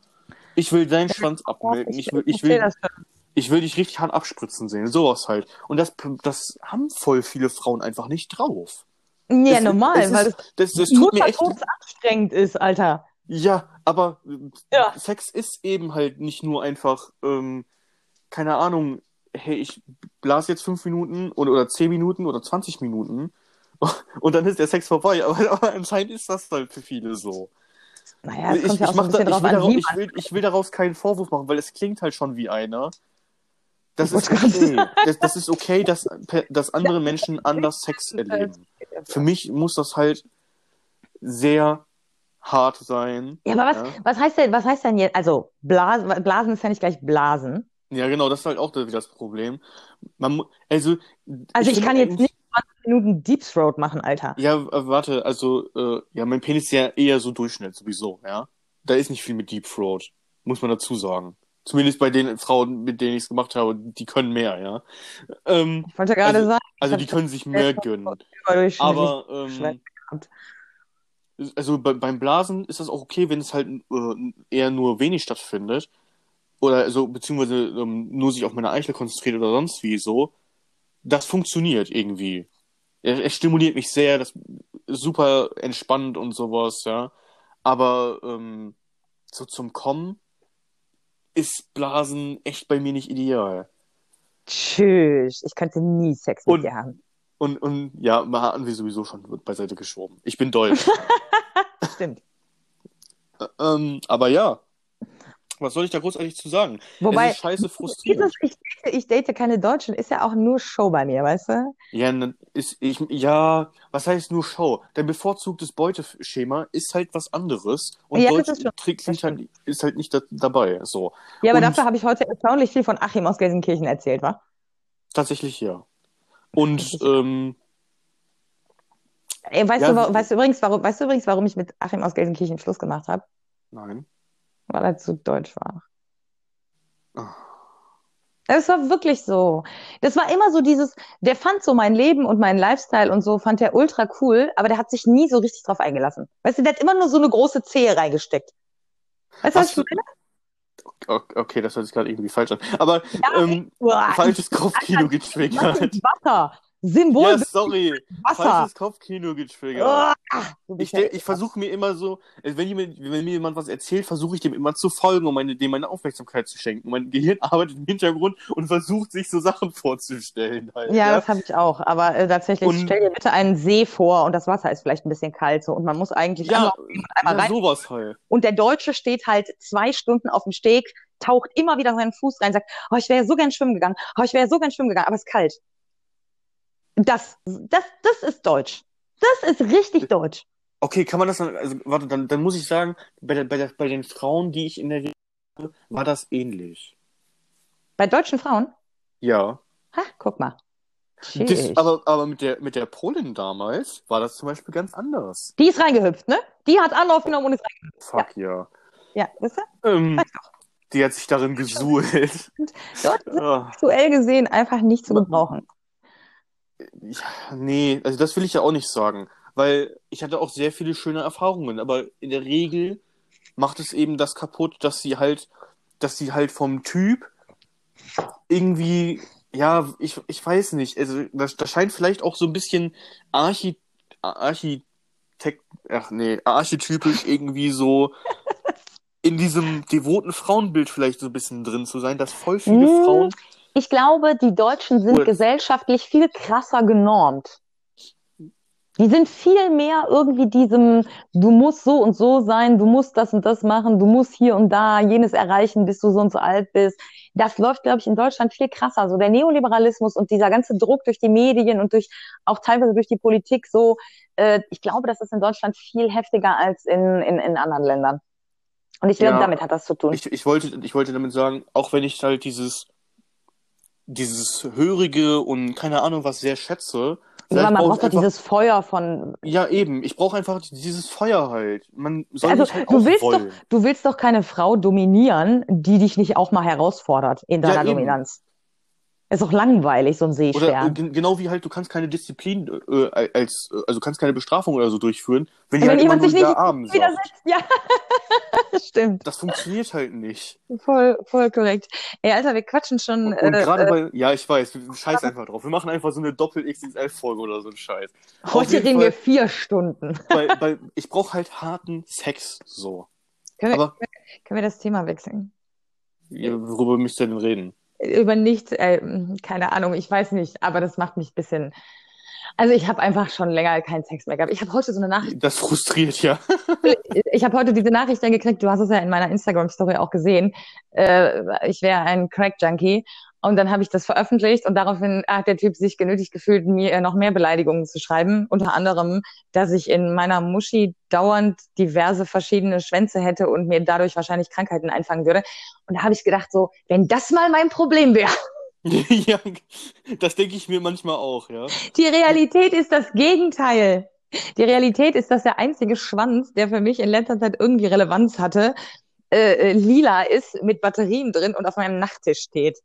Ich will deinen Schwanz abmelden, ich will, ich will, das schon. ich will dich richtig hart abspritzen sehen, sowas halt. Und das, das haben voll viele Frauen einfach nicht drauf. Ja, Es- normal, weil ist, es das, das tut mir echt, anstrengend ist, Alter. Ja, aber Ja. Sex ist eben halt nicht nur einfach, ähm, keine Ahnung, hey, ich blas jetzt fünf Minuten oder, oder zehn Minuten oder 20 Minuten und dann ist der Sex vorbei. Aber, aber anscheinend ist das halt für viele so. Naja, ich, ja so da, will an, ich, will, ich will daraus keinen Vorwurf machen, weil es klingt halt schon wie einer. Das ist okay. Das, das ist okay, dass, dass andere Menschen anders Sex erleben. Für mich muss das halt sehr hart sein. Ja, aber was, Ja. was heißt denn, was heißt denn jetzt, also Blasen, Blasen ist ja nicht gleich Blasen. Ja, genau, das ist halt auch wieder das Problem. Man, also, Also ich, finde kann jetzt nicht 20 Minuten Deep Throat machen, Alter. Ja, äh, warte, also, äh, ja, mein Penis ist ja eher so Durchschnitt sowieso, ja. Da ist nicht viel mit Deep Throat, muss man dazu sagen. Zumindest bei den Frauen, mit denen ich es gemacht habe, die können mehr, ja. Ähm, Ich wollte gerade Also- sagen, also die können sich mehr gönnen. Aber, ähm. Also bei, beim Blasen ist das auch okay, wenn es halt äh, eher nur wenig stattfindet. Oder so, beziehungsweise ähm, nur sich auf meine Eichel konzentriert oder sonst wie so. Das funktioniert irgendwie. Es, es stimuliert mich sehr, das ist super entspannt und sowas, ja. Aber ähm, so zum Kommen ist Blasen echt bei mir nicht ideal. Tschüss. Ich könnte nie Sex mit Und- dir haben. Und, und ja, mal hatten wir sowieso schon beiseite geschoben. Ich bin deutsch. Stimmt. Ähm, aber ja, was soll ich da großartig zu sagen? Wobei, es ist scheiße frustrierend. ich, date, ich date keine Deutschen, ist ja auch nur Show bei mir, weißt du? Ja, ist, ich, ja, was heißt nur Show? Dein bevorzugtes Beuteschema ist halt was anderes und Ja, schon- Tricks halt, ist halt nicht da, dabei. So, Ja, aber Und- dafür habe ich heute erstaunlich viel von Achim aus Gelsenkirchen erzählt, wa? tatsächlich ja. Und ähm, Ey, weißt, Ja, du, weißt, du übrigens, warum, weißt du übrigens, warum ich mit Achim aus Gelsenkirchen Schluss gemacht habe? nein. Weil er zu deutsch war. Ah. Es war wirklich so. Das war immer so dieses, der fand so mein Leben und meinen Lifestyle und so, fand der ultra cool, aber der hat sich nie so richtig drauf eingelassen. Weißt du, der hat immer nur so eine große Zehe reingesteckt. Weißt du, was ich du- meine? Okay, das hört sich gerade irgendwie falsch an. Aber Ja, ähm, falsches Kopfkino getriggert. Wasser? Symbol Ja, sorry. Wasser. Falsches Kopfkino getriggert. Du Ich, ja ich versuche mir immer so, äh, wenn, jemand, wenn mir jemand was erzählt, versuche ich dem immer zu folgen, um meine, dem meine Aufmerksamkeit zu schenken. Mein Gehirn arbeitet im Hintergrund und versucht sich so Sachen vorzustellen. Halt, Ja, das habe ich auch. Aber äh, tatsächlich, Und- stell dir bitte einen See vor und das Wasser ist vielleicht ein bisschen kalt so und man muss eigentlich ja, einmal, einmal ja rein. sowas halt. Und der Deutsche steht halt zwei Stunden auf dem Steg, taucht immer wieder seinen Fuß rein, sagt, oh, ich wäre so gern schwimmen gegangen, oh, ich wäre so gern schwimmen gegangen, aber es ist kalt. Das, das, das ist deutsch. Das ist richtig deutsch. Okay, kann man das dann, also warte, dann, dann muss ich sagen, bei, der, bei, der, bei den Frauen, die ich in der Regel habe, war das ähnlich. Bei deutschen Frauen? Ja. Ha, guck mal. Das, aber aber mit, der, mit der Polin damals war das zum Beispiel ganz anders. Die ist reingehüpft, ne? Die hat Anlauf genommen und ist reingehüpft. Fuck ja. Ja, wisst ihr? Ähm, die hat sich darin gesuhlt. Dort sind Ah. aktuell gesehen einfach nicht zu gebrauchen. Ja, nee, also das will ich ja auch nicht sagen, weil ich hatte auch sehr viele schöne Erfahrungen, aber in der Regel macht es eben das kaputt, dass sie halt, dass sie halt vom Typ irgendwie, ja, ich, ich weiß nicht, also das, das scheint vielleicht auch so ein bisschen Archi, Architekt, ach nee, archetypisch irgendwie so in diesem devoten Frauenbild vielleicht so ein bisschen drin zu sein, dass voll viele Mm. Frauen Ich glaube, die Deutschen sind Oder- gesellschaftlich viel krasser genormt. Die sind viel mehr irgendwie diesem, du musst so und so sein, du musst das und das machen, du musst hier und da jenes erreichen, bis du so und so alt bist. Das läuft, glaube ich, in Deutschland viel krasser. So der Neoliberalismus und dieser ganze Druck durch die Medien und durch auch teilweise durch die Politik so, äh, ich glaube, das ist in Deutschland viel heftiger als in, in, in anderen Ländern. Und ich glaube, Ja. damit hat das zu tun. Ich, ich, wollte, ich wollte damit sagen, auch wenn ich halt dieses, dieses Hörige und keine Ahnung was sehr schätze, vielleicht man braucht doch einfach, dieses Feuer von ja eben, ich brauche einfach dieses Feuer halt. Man soll Also, halt du willst wollen. Du willst doch keine Frau dominieren, die dich nicht auch mal herausfordert in Ja, deiner eben. Dominanz. Ist doch langweilig, so ein Oder Seestern. gen- genau wie halt, du kannst keine Disziplin äh, als, äh, also kannst keine Bestrafung oder so durchführen, wenn die Wenn halt jemand sich Ja nicht widersetzt. Ja, stimmt. Das funktioniert halt nicht. Voll, voll korrekt. Ey, Alter, wir quatschen schon. Und, und äh, gerade äh, bei, ja, ich weiß, wir scheiß einfach drauf. Wir machen einfach so eine Doppel-XXL-Folge oder so ein Scheiß. heute reden Fall- wir vier Stunden. Weil, weil ich brauche halt harten Sex, so. Können wir, Aber können wir das Thema wechseln? worüber müsst ihr denn reden? Über nichts, äh, keine Ahnung, ich weiß nicht, aber das macht mich ein bisschen. Also ich habe einfach schon länger keinen Sex mehr gehabt. Ich habe heute so eine Nachricht Das frustriert ja. Ich habe heute diese Nachricht dann gekriegt, du hast es ja in meiner Instagram-Story auch gesehen. Äh, ich wäre ein Crack-Junkie. Und dann habe ich das veröffentlicht und daraufhin hat der Typ sich genötigt gefühlt, mir noch mehr Beleidigungen zu schreiben. Unter anderem, dass ich in meiner Muschi dauernd diverse verschiedene Schwänze hätte und mir dadurch wahrscheinlich Krankheiten einfangen würde. Und da habe ich gedacht, so, wenn das mal mein Problem wäre. ja, das denke ich mir manchmal auch, ja. Die Realität ist das Gegenteil. Die Realität ist, dass der einzige Schwanz, der für mich in letzter Zeit irgendwie Relevanz hatte, äh, äh, lila ist, mit Batterien drin und auf meinem Nachttisch steht.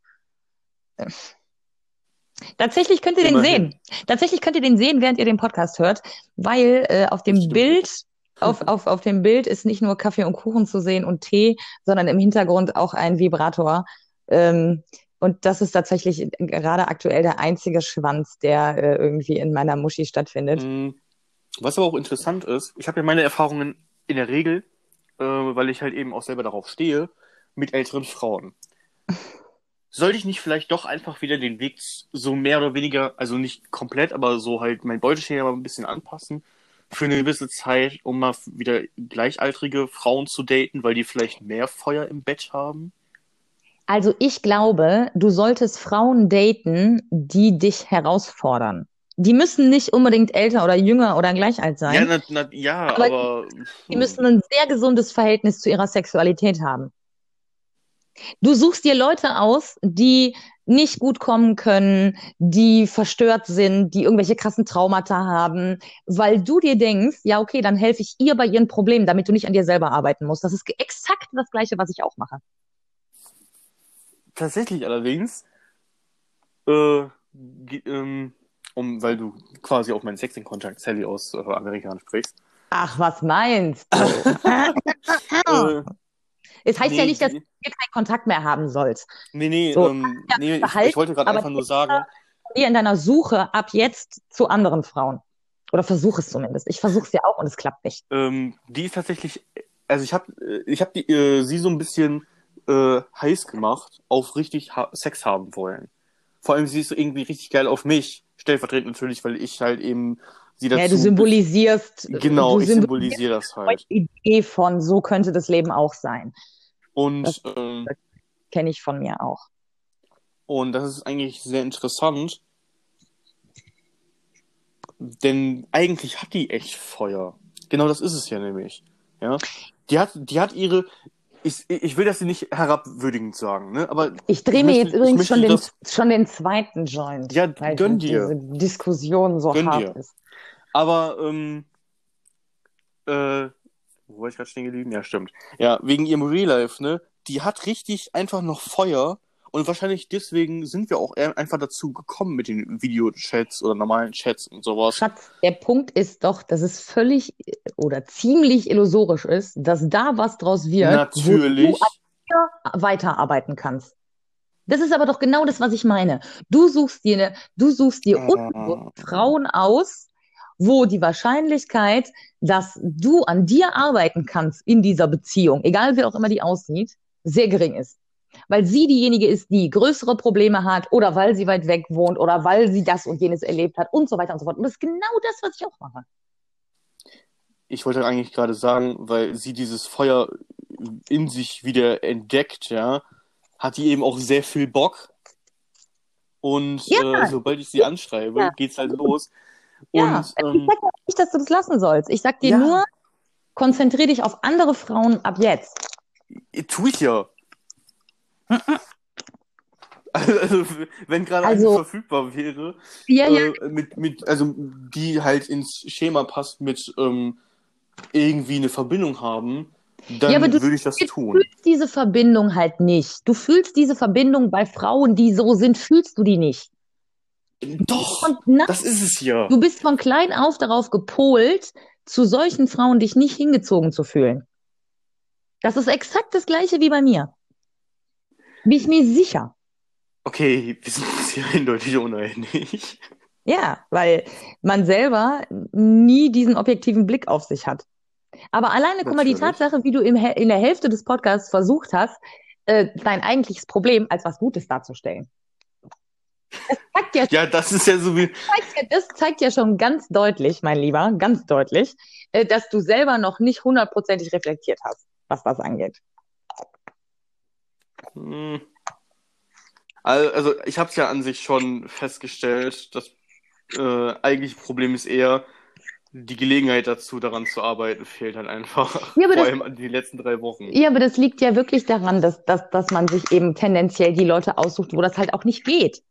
Tatsächlich könnt ihr den Immerhin. sehen. Tatsächlich könnt ihr den sehen, während ihr den Podcast hört, weil äh, auf dem stimmt. Bild auf, auf, auf dem Bild ist nicht nur Kaffee und Kuchen zu sehen und Tee, sondern im Hintergrund auch ein Vibrator. Ähm, und das ist tatsächlich gerade aktuell der einzige Schwanz, der äh, irgendwie in meiner Muschi stattfindet. Mm, Was aber auch interessant ist, ich habe ja meine Erfahrungen in der Regel, äh, weil ich halt eben auch selber darauf stehe, mit älteren Frauen. Sollte ich nicht vielleicht doch einfach wieder den Weg so mehr oder weniger, also nicht komplett, aber so halt mein Beuteschema ein bisschen anpassen für eine gewisse Zeit, um mal wieder gleichaltrige Frauen zu daten, weil die vielleicht mehr Feuer im Bett haben? Also ich glaube, du solltest Frauen daten, die dich herausfordern. Die müssen nicht unbedingt älter oder jünger oder gleich alt sein. Ja, na, na, ja Aber aber. Die müssen ein sehr gesundes Verhältnis zu ihrer Sexualität haben. Du suchst dir Leute aus, die nicht gut kommen können, die verstört sind, die irgendwelche krassen Traumata haben, weil du dir denkst, ja, okay, dann helfe ich ihr bei ihren Problemen, damit du nicht an dir selber arbeiten musst. Das ist exakt das Gleiche, was ich auch mache. Tatsächlich allerdings, äh, ähm, um, weil du quasi auf meinen Sexing-Kontakt Sally aus äh, Amerika ansprichst. Ach, was meinst du? Äh, Es heißt ja nee, nicht, dass du die- hier keinen Kontakt mehr haben sollst. nee, nee, So, ähm, nee ich, Verhalten, ich wollte gerade einfach nur sagen, Dir in deiner Suche ab jetzt zu anderen Frauen. Oder versuch es zumindest. Ich versuche es ja auch und es klappt nicht. ähm, die ist tatsächlich, also ich habe ich hab die, äh, sie so ein bisschen äh, heiß gemacht auf richtig ha Sex haben wollen. Vor allem sie ist irgendwie richtig geil auf mich, stellvertretend natürlich, weil ich halt eben sie dazu... Ja, du symbolisierst. Genau, du ich symbolisiere das halt. die Idee von, so könnte das Leben auch sein. Und, Das- ähm, Kenne ich von mir auch. und das ist eigentlich sehr interessant, denn eigentlich hat die echt Feuer. Genau das ist es ja nämlich. Ja, die hat, die hat ihre, ich, ich will das nicht herabwürdigend sagen, ne, aber Ich drehe mir jetzt übrigens schon den, schon den zweiten Joint. Ja, weil gönn dir. diese Diskussion so Gönn hart dir. ist. Aber, ähm, äh, wo war ich gerade stehen geblieben? Ja, stimmt. Ja, wegen ihrem Real Life, ne? Die hat richtig einfach noch Feuer und wahrscheinlich deswegen sind wir auch einfach dazu gekommen mit den Videochats oder normalen Chats und sowas. Schatz, der Punkt ist doch, dass es völlig äh, oder ziemlich illusorisch ist, dass da was draus wird, Natürlich. wo du weiterarbeiten kannst. Das ist aber doch genau das, was ich meine. Du suchst dir, ne- du suchst dir Ah. Frauen aus, wo die Wahrscheinlichkeit, dass du an dir arbeiten kannst in dieser Beziehung, egal wie auch immer die aussieht, sehr gering ist. Weil sie diejenige ist, die größere Probleme hat oder weil sie weit weg wohnt oder weil sie das und jenes erlebt hat und so weiter und so fort. Und das ist genau das, was ich auch mache. Ich wollte eigentlich gerade sagen, weil sie dieses Feuer in sich wieder entdeckt, ja, hat die eben auch sehr viel Bock. Und Ja. äh, sobald ich sie anschreibe, Ja. geht's halt los. Ja, Und ich ähm, sag ja nicht, dass du das lassen sollst. Ich sag dir Ja. nur, konzentrier dich auf andere Frauen ab jetzt. tue ich ja. Also, wenn gerade Also- verfügbar wäre, Ja, ja. äh, mit, mit, also die halt ins Schema passt mit ähm, irgendwie eine Verbindung haben, dann Ja, du- würde ich das du tun. fühlst diese Verbindung halt nicht. Du fühlst diese Verbindung bei Frauen, die so sind, fühlst du die nicht. Doch, na, das ist es ja. du bist von klein auf darauf gepolt, zu solchen Frauen dich nicht hingezogen zu fühlen. Das ist exakt das Gleiche wie bei mir. Bin ich mir sicher. Okay, wir sind uns hier eindeutig uneinig. Ja, weil man selber nie diesen objektiven Blick auf sich hat. Aber alleine, guck mal, die. Tatsache, wie du im, in der Hälfte des Podcasts versucht hast, äh, dein eigentliches Problem als was Gutes darzustellen. Das zeigt ja, Ja, das ist ja so wie. zeigt ja, das zeigt ja schon ganz deutlich, mein Lieber, ganz deutlich, äh, dass du selber noch nicht hundertprozentig reflektiert hast, was das angeht. Hm. Al- Also, ich habe es ja an sich schon festgestellt. Das äh, eigentliche Problem ist eher, die Gelegenheit dazu, daran zu arbeiten, fehlt halt einfach. Ja, aber Vor das- allem an die letzten drei Wochen. Ja, aber das liegt ja wirklich daran, dass, dass, dass man sich eben tendenziell die Leute aussucht, wo das halt auch nicht geht.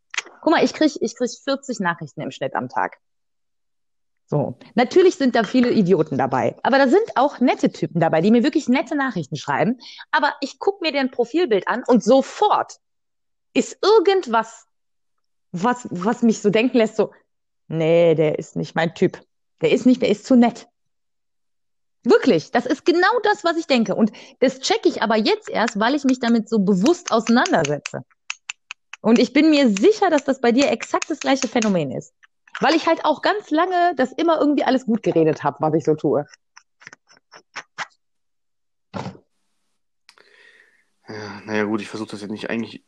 Guck mal, ich krieg, ich krieg 40 Nachrichten im Schnitt am Tag. So. Natürlich sind da viele Idioten dabei. Aber da sind auch nette Typen dabei, die mir wirklich nette Nachrichten schreiben. Aber ich guck mir deren Profilbild an und sofort ist irgendwas, was, was mich so denken lässt, so, nee, der ist nicht mein Typ. Der ist nicht, der ist zu nett. Wirklich, das ist genau das, was ich denke. Und das checke ich aber jetzt erst, weil ich mich damit so bewusst auseinandersetze. Und ich bin mir sicher, dass das bei dir exakt das gleiche Phänomen ist. Weil ich halt auch ganz lange das immer irgendwie alles gut geredet habe, was ich so tue. Ja, naja, gut, ich versuche das jetzt nicht eigentlich.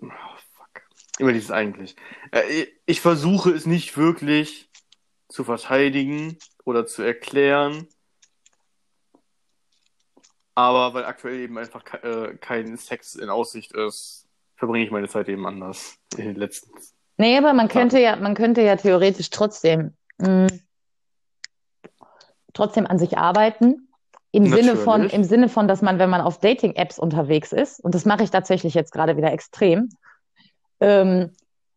Oh, fuck. Immer dieses eigentlich. Äh, ich versuche es nicht wirklich zu verteidigen oder zu erklären. Aber weil aktuell eben einfach äh, kein Sex in Aussicht ist, verbringe ich meine Zeit eben anders in den letzten. Nee, aber man könnte ja, man könnte ja theoretisch trotzdem mh, trotzdem an sich arbeiten. Im Sinne von, im Sinne von, dass man, wenn man auf Dating-Apps unterwegs ist, und das mache ich tatsächlich jetzt gerade wieder extrem, ähm,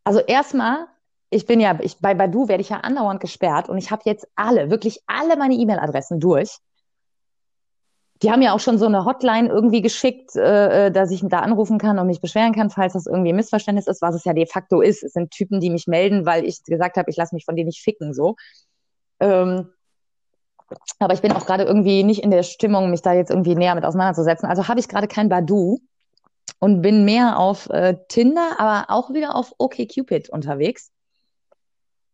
also erstmal, ich bin ja, ich, bei Badu werde ich ja andauernd gesperrt und ich habe jetzt alle, wirklich alle meine E-Mail-Adressen durch. Die haben ja auch schon so eine Hotline irgendwie geschickt, äh, äh, dass ich da anrufen kann und mich beschweren kann, falls das irgendwie ein Missverständnis ist, was es ja de facto ist. Es sind Typen, die mich melden, weil ich gesagt habe, ich lasse mich von denen nicht ficken, so. Ähm, aber ich bin auch gerade irgendwie nicht in der Stimmung, mich da jetzt irgendwie näher mit auseinanderzusetzen. Also habe ich gerade kein Badu und bin mehr auf äh, Tinder, aber auch wieder auf OkCupid unterwegs.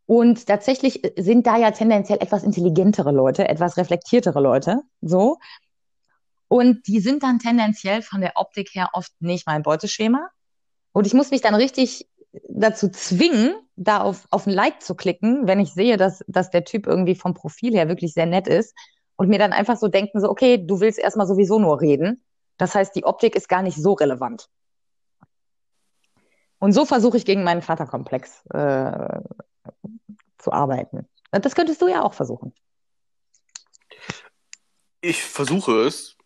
Und tatsächlich sind da ja tendenziell etwas intelligentere Leute, etwas reflektiertere Leute, so. Und die sind dann tendenziell von der Optik her oft nicht mein Beuteschema. Und ich muss mich dann richtig dazu zwingen, da auf, auf ein Like zu klicken, wenn ich sehe, dass, dass der Typ irgendwie vom Profil her wirklich sehr nett ist und mir dann einfach so denken, so, okay, du willst erstmal sowieso nur reden. Das heißt, die Optik ist gar nicht so relevant. Und so versuche ich gegen meinen Vaterkomplex äh, zu arbeiten. Das könntest du ja auch versuchen. Ich versuche es.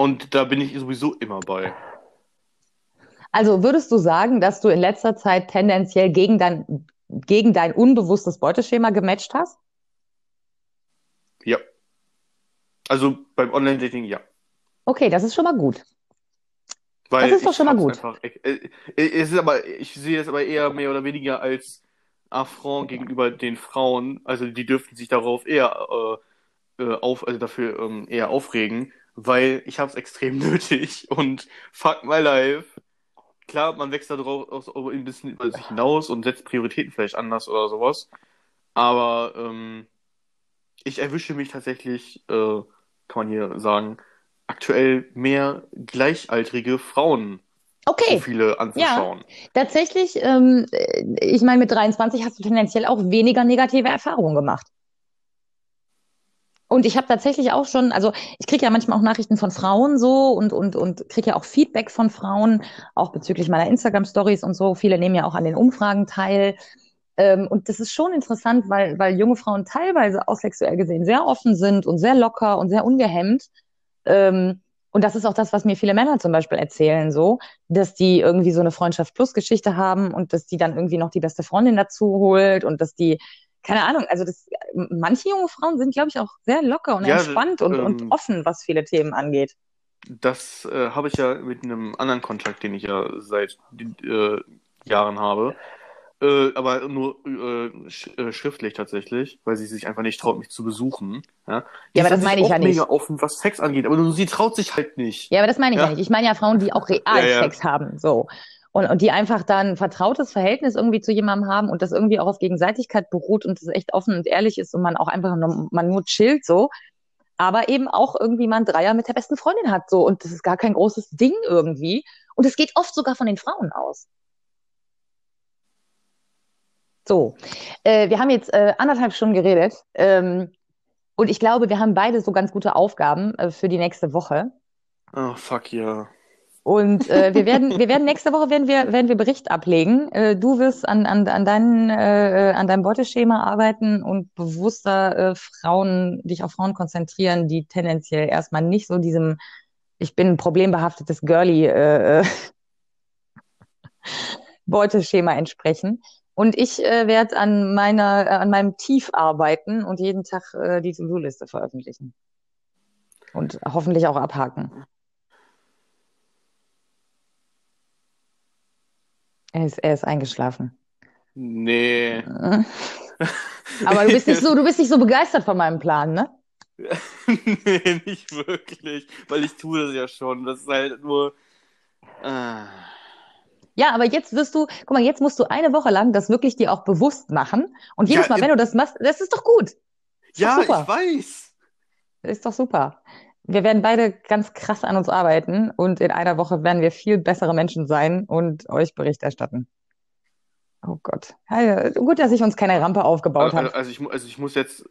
Und da bin ich sowieso immer bei. Also würdest du sagen, dass du in letzter Zeit tendenziell gegen dein, gegen dein unbewusstes Beuteschema gematcht hast? Ja. Also beim Online-Dating ja. Okay, das ist schon mal gut. Weil das ist doch schon mal gut. Einfach, äh, äh, es ist aber, ich sehe es aber eher mehr oder weniger als Affront gegenüber den Frauen. Also die dürften sich darauf eher äh, äh auf, also dafür ähm, eher aufregen, weil ich habe es extrem nötig und fuck my life klar, man wächst da drauf auch ein bisschen über sich hinaus und setzt Prioritäten vielleicht anders oder sowas. Aber ähm, ich erwische mich tatsächlich, äh, kann man hier sagen, aktuell mehr gleichaltrige Frauen okay. Profile anzuschauen. Ja, tatsächlich, ähm, ich meine, mit 23 hast du tendenziell auch weniger negative Erfahrungen gemacht. Und ich habe tatsächlich auch schon, also ich kriege ja manchmal auch Nachrichten von Frauen so und, und, und kriege ja auch Feedback von Frauen, auch bezüglich meiner Instagram-Stories und so. Viele nehmen ja auch an den Umfragen teil. Ähm, und das ist schon interessant, weil, weil junge Frauen teilweise auch sexuell gesehen sehr offen sind und sehr locker und sehr ungehemmt. Ähm, und das ist auch das, was mir viele Männer zum Beispiel erzählen, so, dass die irgendwie so eine Freundschaft plus Geschichte haben und dass die dann irgendwie noch die beste Freundin dazu holt und dass die keine Ahnung, also das, manche junge Frauen sind, glaube ich, auch sehr locker und ja, entspannt und, ähm, und offen, was viele Themen angeht. Das äh, habe ich ja mit einem anderen Kontakt, den ich ja seit äh, Jahren habe. Äh, aber nur äh, sch äh, schriftlich tatsächlich, weil sie sich einfach nicht traut, mich zu besuchen. Ja, ja aber das meine ich ja nicht. mega offen, was Sex angeht, aber nur sie traut sich halt nicht. Ja, aber das meine ich ja, ja nicht. Ich meine ja Frauen, die auch real. Sex haben. So und, und die einfach dann ein vertrautes Verhältnis irgendwie zu jemandem haben und das irgendwie auch auf Gegenseitigkeit beruht und das echt offen und ehrlich ist und man auch einfach nur, man nur chillt so, aber eben auch irgendwie mal ein Dreier mit der besten Freundin hat so und das ist gar kein großes Ding irgendwie und es geht oft sogar von den Frauen aus. So, äh, wir haben jetzt äh, anderthalb Stunden geredet ähm, und ich glaube, wir haben beide so ganz gute Aufgaben äh, für die nächste Woche. Oh, fuck ja. Yeah. Und äh, wir werden, wir werden nächste Woche werden wir, werden wir Bericht ablegen. Äh, du wirst an, an, an, deinen, äh, an deinem Beuteschema arbeiten und bewusster äh, Frauen, dich auf Frauen konzentrieren, die tendenziell erstmal nicht so diesem, ich bin ein problembehaftetes Girlie äh, äh Beuteschema entsprechen. Und ich äh, werde an meiner, äh, an meinem Tief arbeiten und jeden Tag äh, die To-Do-Liste veröffentlichen. Und hoffentlich auch abhaken. Er ist, er ist eingeschlafen. Nee. Aber du bist nicht so, du bist nicht so begeistert von meinem Plan, ne? nee, nicht wirklich. Weil ich tue das ja schon. Das ist halt nur. Äh, Ja, aber jetzt wirst du, guck mal, jetzt musst du eine Woche lang das wirklich dir auch bewusst machen. Und jedes Ja, Mal, wenn du das machst, das ist doch gut. Ist doch ja, super. ich weiß. Ist doch super. Wir werden beide ganz krass an uns arbeiten und in einer Woche werden wir viel bessere Menschen sein und euch Bericht erstatten. Oh Gott. Gut, dass ich uns keine Rampe aufgebaut Also, habe. also, ich, also ich muss jetzt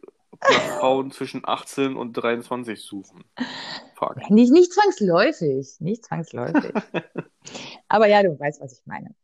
Frauen zwischen 18 und 23 suchen. Fuck. Nicht, nicht zwangsläufig, nicht zwangsläufig. Aber ja, du weißt, was ich meine.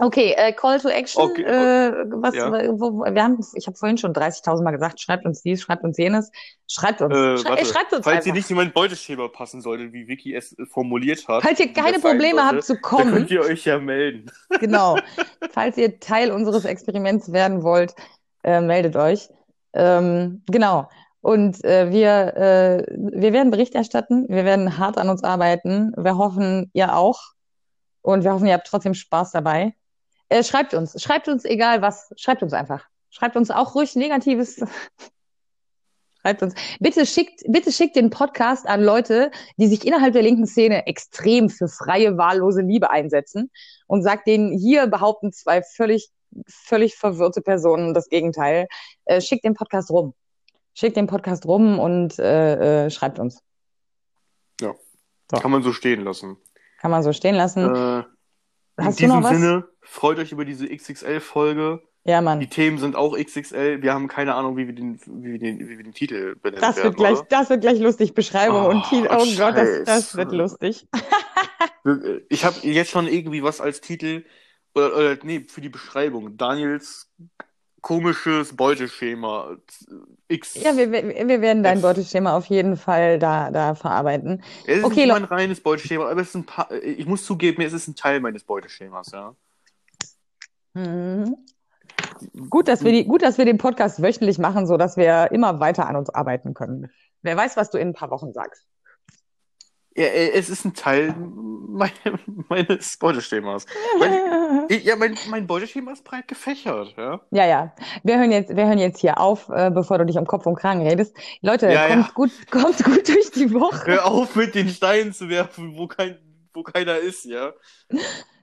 Okay, äh, Call to Action. Okay, Äh, was, ja. wo, wo- wir haben, ich habe vorhin schon 30.000 Mal gesagt, schreibt uns dies, schreibt uns jenes, schreibt uns, Äh, Schrei- warte. schreibt uns Falls ihr einfach. nicht in mein Beuteschema passen solltet, wie Vicky es äh, formuliert hat, Falls ihr keine Probleme sollte, habt zu dann kommen, könnt ihr euch ja melden. genau. Falls ihr Teil unseres Experiments werden wollt, äh, meldet euch. Ähm, genau. Und äh, wir, äh, wir werden Bericht erstatten. Wir werden hart an uns arbeiten. Wir hoffen, ihr auch. Und wir hoffen, ihr habt trotzdem Spaß dabei. Äh, schreibt uns. Schreibt uns egal was. Schreibt uns einfach. Schreibt uns auch ruhig Negatives. Schreibt uns. Bitte schickt, bitte schickt den Podcast an Leute, die sich innerhalb der linken Szene extrem für freie, wahllose Liebe einsetzen und sagt denen, hier behaupten zwei völlig, völlig verwirrte Personen das Gegenteil. Äh, schickt den Podcast rum. Schickt den Podcast rum und äh, äh, schreibt uns. So. Kann man so stehen lassen. Kann man so stehen lassen. In Hast du diesem? Sinne, freut euch über diese XXL-Folge. Ja, Die Mann. Themen sind auch XXL. Wir haben keine Ahnung, wie wir den, wie wir den, wie wir den Titel benennen Das werden, wird gleich, oder? das wird gleich lustig. Beschreibung und Oh, Titel. Oh Gott, das, das wird lustig. Ich habe jetzt schon irgendwie was als Titel, oder, oder nee, für die Beschreibung. Daniels komisches Beuteschema. X. Ja, wir, wir, werden dein. Beuteschema auf jeden Fall da, da verarbeiten. Es ist Okay, nicht mein reines Beuteschema, aber es ist ein paar, ich muss zugeben, es ist ein Teil meines Beuteschemas, ja. Mhm. Gut, dass wir die, gut, dass wir den Podcast wöchentlich machen, so dass wir immer weiter an uns arbeiten können. Wer weiß, was du in ein paar Wochen sagst. Ja, äh, es ist ein Teil mein, meines Beuteschemas. Ich- ja, mein, mein Beuteschema ist breit gefächert, ja. Ja, ja. Wir hören jetzt, wir hören jetzt hier auf, äh, bevor du dich um Kopf und Kragen redest. Leute, Ja, kommt ja. gut, kommt gut durch die Woche. Hör auf mit den Steinen zu werfen, wo kein, wo keiner ist, ja.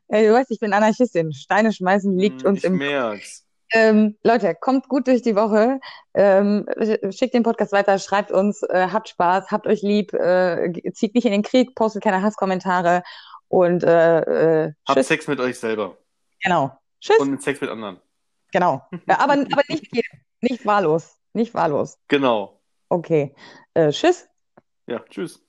Äh, du weißt, ich bin Anarchistin. Steine schmeißen liegt Hm, uns ich im merk's. Ähm, Leute, kommt gut durch die Woche. Ähm, sch- schickt den Podcast weiter, schreibt uns, äh, habt Spaß, habt euch lieb, äh, zieht nicht in den Krieg, postet keine Hasskommentare und äh, äh, Habt. Sex mit euch selber. Genau. Tschüss. Und mit Sex mit anderen. Genau. Ja, aber, aber nicht mit jedem. Nicht wahllos. Nicht wahllos. Genau. Okay. Äh, tschüss. Ja, tschüss.